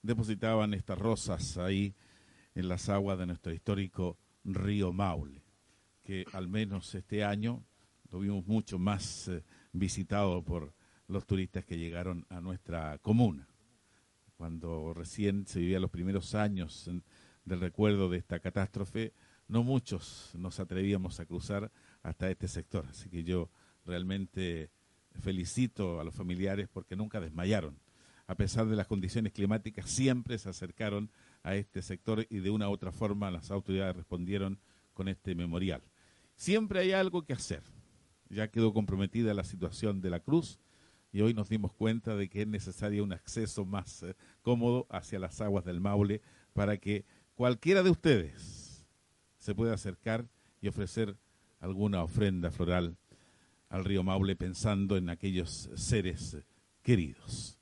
depositaban estas rosas ahí en las aguas de nuestro histórico río Maule, que al menos este año tuvimos mucho más eh, visitado por los turistas que llegaron a nuestra comuna. Cuando recién se vivían los primeros años del recuerdo de esta catástrofe, no muchos nos atrevíamos a cruzar hasta este sector. Así que yo realmente felicito a los familiares porque nunca desmayaron. A pesar de las condiciones climáticas, siempre se acercaron a este sector y de una u otra forma las autoridades respondieron con este memorial. Siempre hay algo que hacer. Ya quedó comprometida la situación de la cruz y hoy nos dimos cuenta de que es necesario un acceso más eh, cómodo hacia las aguas del Maule para que cualquiera de ustedes se pueda acercar y ofrecer alguna ofrenda floral al río Maule pensando en aquellos seres queridos.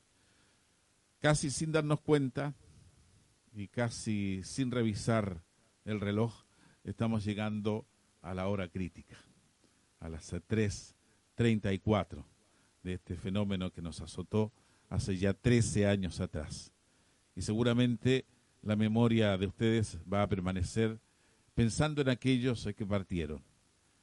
Casi sin darnos cuenta y casi sin revisar el reloj, estamos llegando a la hora crítica, a las eh, 3.34 de este fenómeno que nos azotó hace ya 13 años atrás. Y seguramente la memoria de ustedes va a permanecer pensando en aquellos que partieron,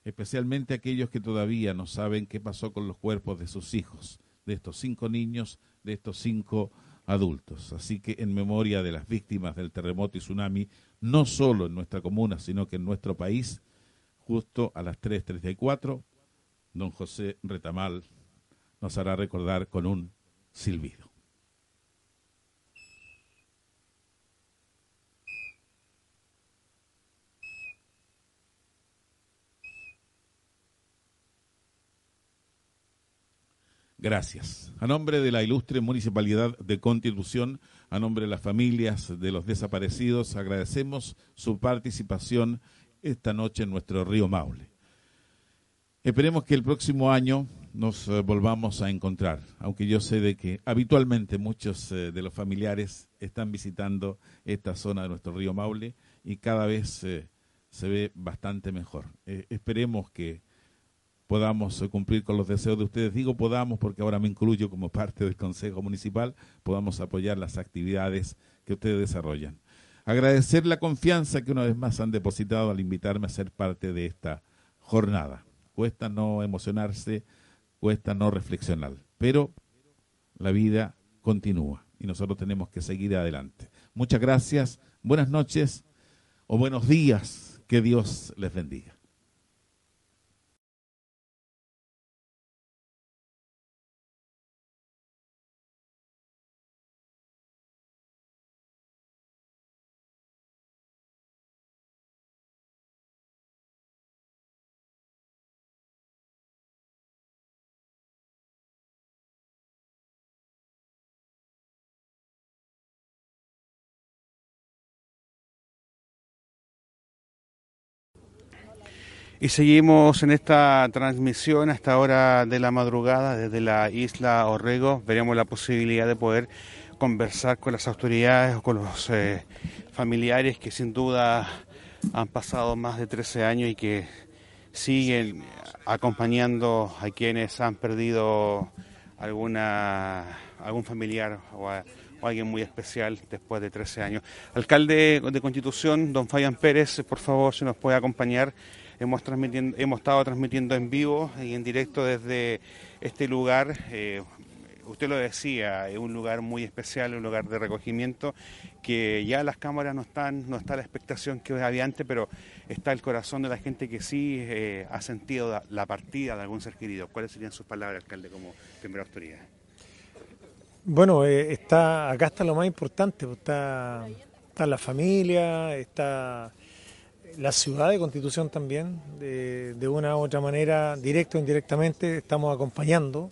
especialmente aquellos que todavía no saben qué pasó con los cuerpos de sus hijos, de estos cinco niños, de estos cinco adultos. Así que en memoria de las víctimas del terremoto y tsunami, no solo en nuestra comuna, sino que en nuestro país, justo a las 3.34, don José Retamal nos hará recordar con un silbido. Gracias. A nombre de la ilustre Municipalidad de Constitución, a nombre de las familias de los desaparecidos, agradecemos su participación esta noche en nuestro río Maule. Esperemos que el próximo año nos eh, volvamos a encontrar, aunque yo sé de que habitualmente muchos eh, de los familiares están visitando esta zona de nuestro río Maule y cada vez eh, se ve bastante mejor. Esperemos que podamos cumplir con los deseos de ustedes. Digo podamos porque ahora me incluyo como parte del Consejo Municipal, podamos apoyar las actividades que ustedes desarrollan. Agradecer la confianza que una vez más han depositado al invitarme a ser parte de esta jornada. Cuesta no emocionarse, cuesta no reflexionar, pero la vida continúa y nosotros tenemos que seguir adelante. Muchas gracias, buenas noches o buenos días, que Dios les bendiga. Y seguimos en esta transmisión hasta hora de la madrugada desde la isla Orrego. Veremos la posibilidad de poder conversar con las autoridades o con los eh, familiares que sin duda han pasado más de 13 años y que siguen acompañando a quienes han perdido alguna algún familiar o, a- o alguien muy especial después de 13 años. Alcalde de Constitución, don Fabián Pérez, por favor, si nos puede acompañar. Hemos, transmitiendo, hemos estado transmitiendo en vivo y en directo desde este lugar. eh, usted lo decía, es un lugar muy especial, un lugar de recogimiento, que ya las cámaras no están, no está la expectación que había antes, pero está el corazón de la gente que sí eh, ha sentido la, partida de algún ser querido. ¿Cuáles serían sus palabras, alcalde, como primera autoridad? Bueno, eh, está acá está lo más importante, pues, está, está la familia, está la ciudad de Constitución también, de, de una u otra manera, directo o indirectamente, estamos acompañando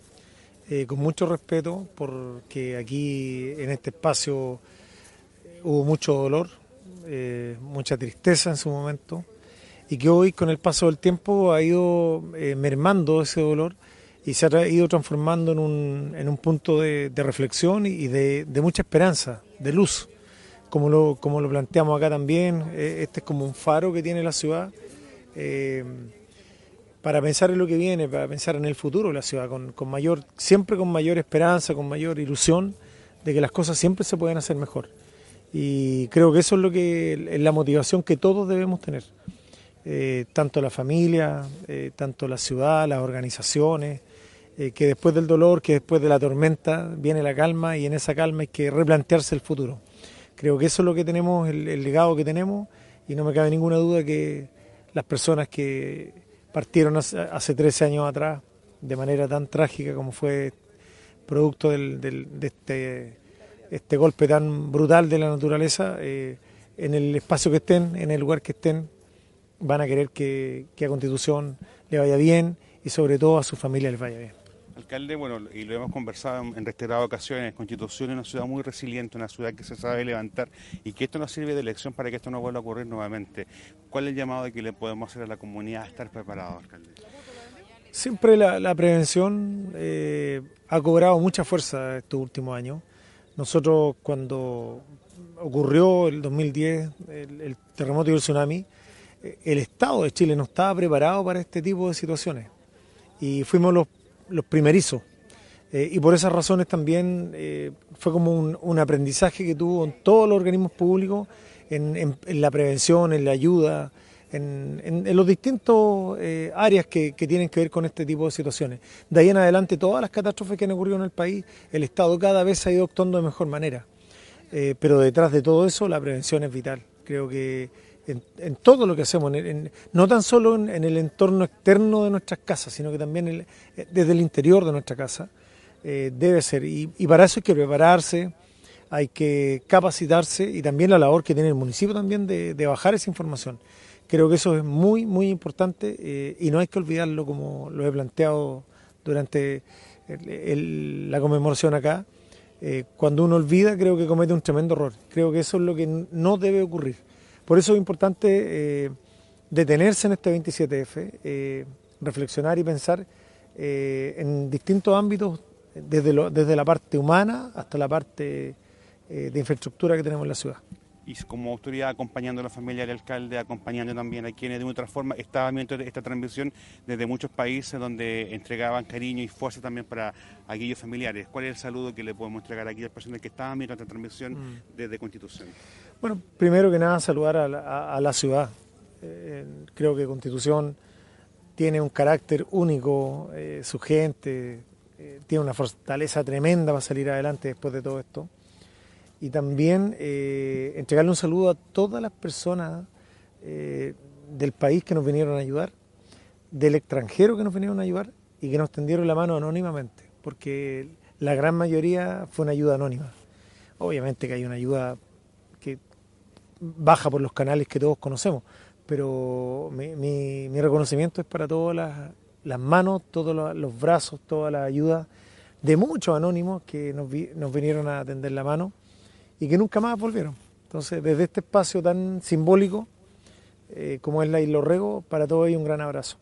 eh, con mucho respeto, porque aquí en este espacio eh, hubo mucho dolor, eh, mucha tristeza en su momento, y que hoy con el paso del tiempo ha ido mermando ese dolor y se ha ido transformando en un, en un punto de, de reflexión y de, de mucha esperanza, de luz, como lo, como lo planteamos acá también, eh, este es como un faro que tiene la ciudad eh, para pensar en lo que viene, para pensar en el futuro de la ciudad, con, con mayor, siempre con mayor esperanza, con mayor ilusión de que las cosas siempre se pueden hacer mejor. Y creo que eso es lo que es la motivación que todos debemos tener. Eh, tanto la familia, tanto la ciudad, las organizaciones, que después del dolor, que después de la tormenta viene la calma y en esa calma hay que replantearse el futuro. Creo que eso es lo que tenemos, el, legado que tenemos y no me cabe ninguna duda que las personas que partieron hace, hace 13 años atrás de manera tan trágica como fue producto del, de este, este golpe tan brutal de la naturaleza, eh, en el espacio que estén, en el lugar que estén, van a querer que, que a Constitución le vaya bien y sobre todo a su familia les vaya bien. Alcalde, bueno, y lo hemos conversado en reiteradas ocasiones, Constitución es una ciudad muy resiliente, una ciudad que se sabe levantar y que esto nos sirve de lección para que esto no vuelva a ocurrir nuevamente. ¿Cuál es el llamado que le podemos hacer a la comunidad a estar preparado, alcalde? Siempre la, la prevención eh, ha cobrado mucha fuerza estos últimos años. Nosotros cuando ocurrió el 2010 el, el terremoto y el tsunami, eh, el Estado de Chile no estaba preparado para este tipo de situaciones y fuimos los, los primerizos. Eh, y por esas razones también eh, fue como un, un aprendizaje que tuvo en todos los organismos públicos, en, la prevención, en la ayuda, en, en- los distintos eh, áreas que, que tienen que ver con este tipo de situaciones. De ahí en adelante, todas las catástrofes que han ocurrido en el país, el Estado cada vez ha ido actuando de mejor manera. Eh, pero detrás de todo eso, la prevención es vital. Creo que en, todo lo que hacemos, en en- no tan solo en, el entorno externo de nuestras casas, sino que también el- eh, desde el interior de nuestra casa, eh, debe ser. Y, y para eso hay que prepararse, hay que capacitarse y también la labor que tiene el municipio también de, bajar esa información. Creo que eso es muy, muy importante eh, y no hay que olvidarlo como lo he planteado durante el- la conmemoración acá. Cuando uno olvida, creo que comete un tremendo error. Creo que eso es lo que no debe ocurrir. Por eso es importante eh, detenerse en este 27F, eh, reflexionar y pensar eh, en distintos ámbitos, desde, desde la parte humana hasta la parte de infraestructura que tenemos en la ciudad. Y como autoridad acompañando a la familia del alcalde, acompañando también a quienes de una otra forma estaban viendo esta transmisión desde muchos países donde entregaban cariño y fuerza también para aquellos familiares. ¿Cuál es el saludo que le podemos entregar a aquellas personas que estaban viendo esta transmisión Mm. desde Constitución? Bueno, primero que nada saludar a la, a- a la ciudad. Eh, creo que Constitución tiene un carácter único, eh, su gente eh, tiene una fortaleza tremenda para salir adelante después de todo esto. Y también eh, entregarle un saludo a todas las personas eh, del país que nos vinieron a ayudar, del extranjero que nos vinieron a ayudar y que nos tendieron la mano anónimamente, porque la gran mayoría fue una ayuda anónima. Obviamente que hay una ayuda que baja por los canales que todos conocemos, pero mi, mi- mi reconocimiento es para todas las, las manos, todos los, los brazos, toda la ayuda de muchos anónimos que nos, vi- nos vinieron a tender la mano y que nunca más volvieron. Entonces, desde este espacio tan simbólico eh, como es la Isla Orrego, para todos ellos un gran abrazo.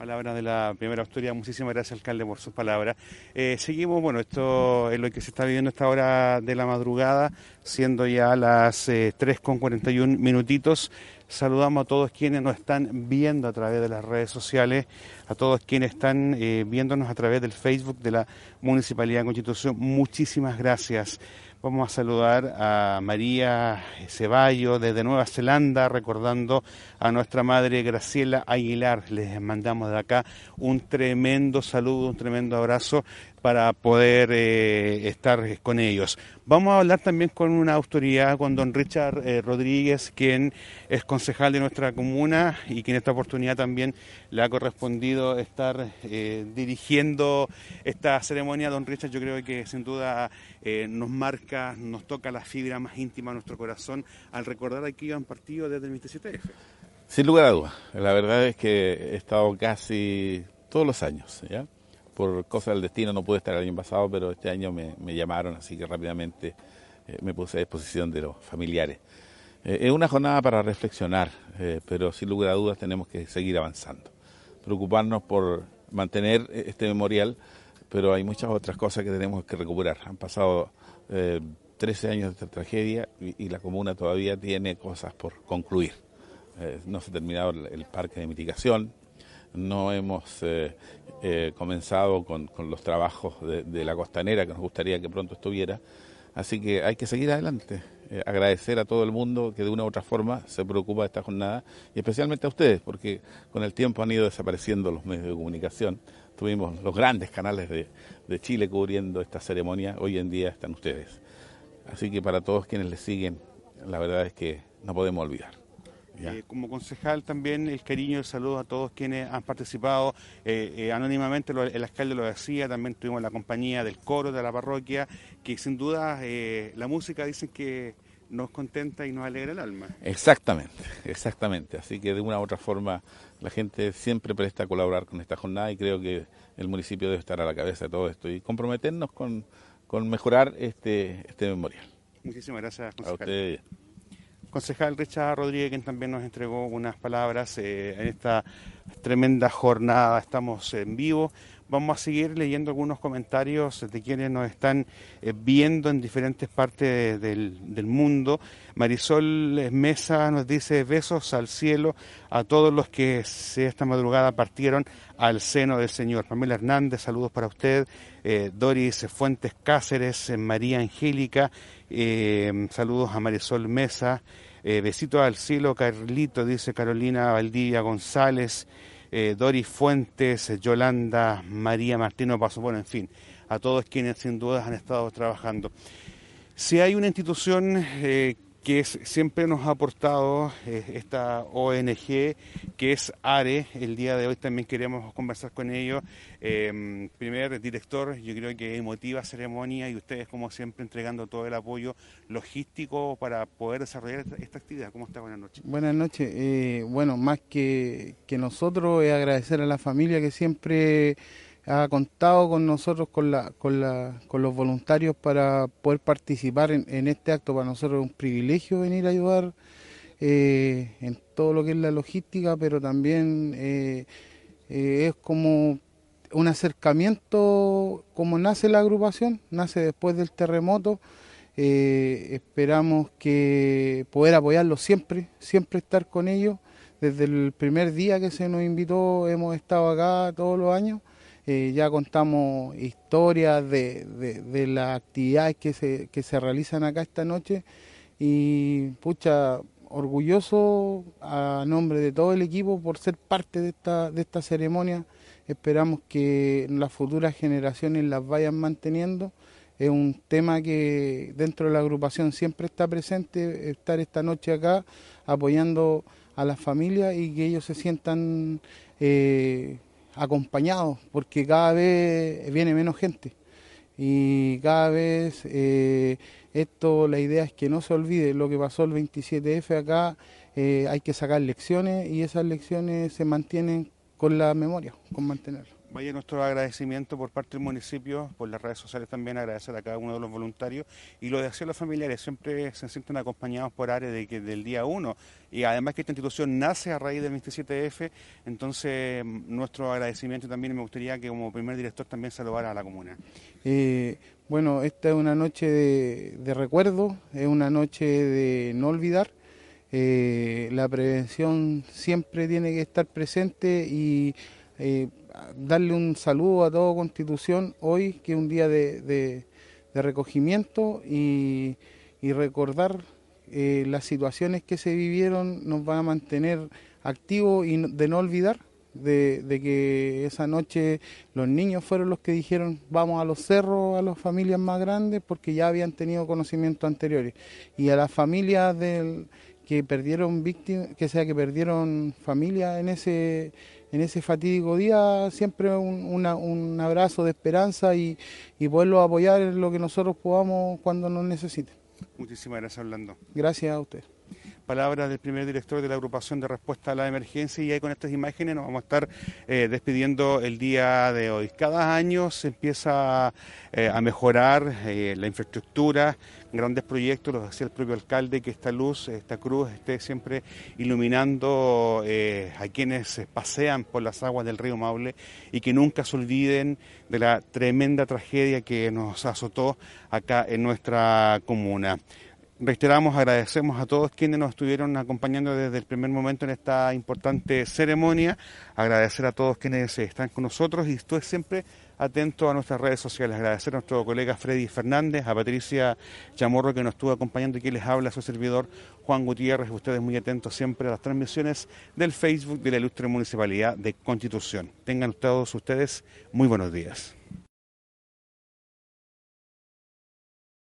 Palabras de la primera autoridad. Muchísimas gracias, alcalde, por sus palabras. Eh, seguimos, bueno, esto es lo que se está viviendo a esta hora de la madrugada, siendo ya las eh, 3 con 41 minutitos. Saludamos a todos quienes nos están viendo a través de las redes sociales, a todos quienes están eh, viéndonos a través del Facebook de la Municipalidad de Constitución. Muchísimas gracias. Vamos a saludar a María Ceballo desde Nueva Zelanda, recordando a nuestra madre Graciela Aguilar. Les mandamos de acá un tremendo saludo, un tremendo abrazo para poder eh, estar con ellos. Vamos a hablar también con una autoridad, con don Richard eh, Rodríguez, quien es concejal de nuestra comuna y que en esta oportunidad también le ha correspondido estar eh, dirigiendo esta ceremonia. Don Richard, yo creo que sin duda nos marca, nos toca la fibra más íntima de nuestro corazón al recordar aquí han partido desde el 27F. Sin lugar a dudas. La verdad es que he estado casi todos los años. Por cosas del destino no pude estar el año pasado, pero este año me, llamaron, así que rápidamente eh, me puse a disposición de los familiares. Eh, es una jornada para reflexionar, eh, pero sin lugar a dudas tenemos que seguir avanzando. Preocuparnos por mantener este memorial, pero hay muchas otras cosas que tenemos que recuperar. Han pasado eh, 13 años de esta tragedia y la comuna todavía tiene cosas por concluir. Eh, no se ha terminado el, parque de mitigación, no hemos eh, eh, comenzado con, los trabajos de, la costanera que nos gustaría que pronto estuviera, así que hay que seguir adelante. Agradecer a todo el mundo que de una u otra forma se preocupa de esta jornada y especialmente a ustedes, porque con el tiempo han ido desapareciendo los medios de comunicación. Tuvimos los grandes canales de Chile cubriendo esta ceremonia, hoy en día están ustedes. Así que para todos quienes les siguen, la verdad es que no podemos olvidar. Eh, como concejal también el cariño y el saludo a todos quienes han participado eh, eh, anónimamente, lo- el alcalde lo decía, también tuvimos la compañía del coro de la parroquia, que sin duda eh, la música dicen que nos contenta y nos alegra el alma. Exactamente, exactamente. Así que de una u otra forma la gente siempre presta a colaborar con esta jornada y creo que el municipio debe estar a la cabeza de todo esto y comprometernos con, con mejorar este, este memorial. Muchísimas gracias, A concejal. Concejal Richard Rodríguez, quien también nos entregó unas palabras eh, en esta tremenda jornada. Estamos en vivo. Vamos a seguir leyendo algunos comentarios de quienes nos están eh, viendo en diferentes partes del, mundo. Marisol Mesa nos dice besos al cielo a todos los que esta madrugada partieron al seno del Señor. Pamela Hernández, saludos para usted. Eh, Doris Fuentes Cáceres, María Angélica, eh, saludos a Marisol Mesa. Eh, besitos al cielo, Carlito, dice Carolina Valdivia González. eh, Doris Fuentes, Yolanda, María Martino Paso, bueno, en fin, a todos quienes sin duda han estado trabajando. Si hay una institución que es- siempre nos ha aportado eh, esta ONG, que es ARE, el día de hoy también queremos conversar con ellos. Eh, primer director, yo creo que emotiva ceremonia y ustedes como siempre entregando todo el apoyo logístico para poder desarrollar esta, actividad. ¿Cómo está? Buenas noches. Buenas noches. Eh, bueno, más que, que nosotros, es agradecer a la familia que siempre ha contado con nosotros, con, la, con, la, con los voluntarios para poder participar en, este acto. Para nosotros es un privilegio venir a ayudar eh, en todo lo que es la logística, pero también eh, eh, es como un acercamiento, como nace la agrupación, nace después del terremoto. Esperamos que poder apoyarlos siempre, siempre estar con ellos. Desde el primer día que se nos invitó hemos estado acá todos los años. Eh, ya contamos historias de, de- de las actividades que se, que se realizan acá esta noche y pucha, orgulloso a nombre de todo el equipo por ser parte de esta, de esta ceremonia. Esperamos que las futuras generaciones las vayan manteniendo. Es un tema que dentro de la agrupación siempre está presente, estar esta noche acá apoyando a las familias y que ellos se sientan eh, acompañados, porque cada vez viene menos gente y cada vez eh, esto, la idea es que no se olvide lo que pasó el 27F acá, eh, hay que sacar lecciones y esas lecciones se mantienen con la memoria, con mantenerlo. Vaya nuestro agradecimiento por parte del municipio, por las redes sociales también agradecer a cada uno de los voluntarios y lo de hacer los familiares siempre se sienten acompañados por áreas de del día uno y además que esta institución nace a raíz del 27F, entonces mm, nuestro agradecimiento también me gustaría que como primer director también saludara a la comuna. Eh, bueno, esta es una noche de, de recuerdo, es una noche de no olvidar. Eh, la prevención siempre tiene que estar presente y eh, darle un saludo a toda Constitución hoy, que es un día de, recogimiento y, recordar eh, las situaciones que se vivieron nos van a mantener activos y de no olvidar de, que esa noche los niños fueron los que dijeron vamos a los cerros, a las familias más grandes, porque ya habían tenido conocimientos anteriores. Y a las familias del, que perdieron víctimas, que sea que perdieron familia en ese en ese fatídico día, siempre un, una- un abrazo de esperanza y, y poderlos apoyar en lo que nosotros podamos cuando nos necesiten. Muchísimas gracias Orlando. Gracias a ustedes. palabras del primer director de la agrupación de respuesta a la emergencia y ahí con estas imágenes nos vamos a estar eh, despidiendo el día de hoy. Cada año se empieza eh, a mejorar eh, la infraestructura, grandes proyectos, lo decía el propio alcalde, que esta luz, esta cruz esté siempre iluminando eh, a quienes pasean por las aguas del río Maule y que nunca se olviden de la tremenda tragedia que nos azotó acá en nuestra comuna. Reiteramos, agradecemos a todos quienes nos estuvieron acompañando desde el primer momento en esta importante ceremonia. Agradecer a todos quienes están con nosotros y estoy siempre atento a nuestras redes sociales. Agradecer a nuestro colega Freddy Fernández, a Patricia Chamorro que nos estuvo acompañando y que les habla su servidor Juan Gutiérrez. Ustedes muy atentos siempre a las transmisiones del Facebook de la Ilustre Municipalidad de Constitución. Tengan todos ustedes muy buenos días.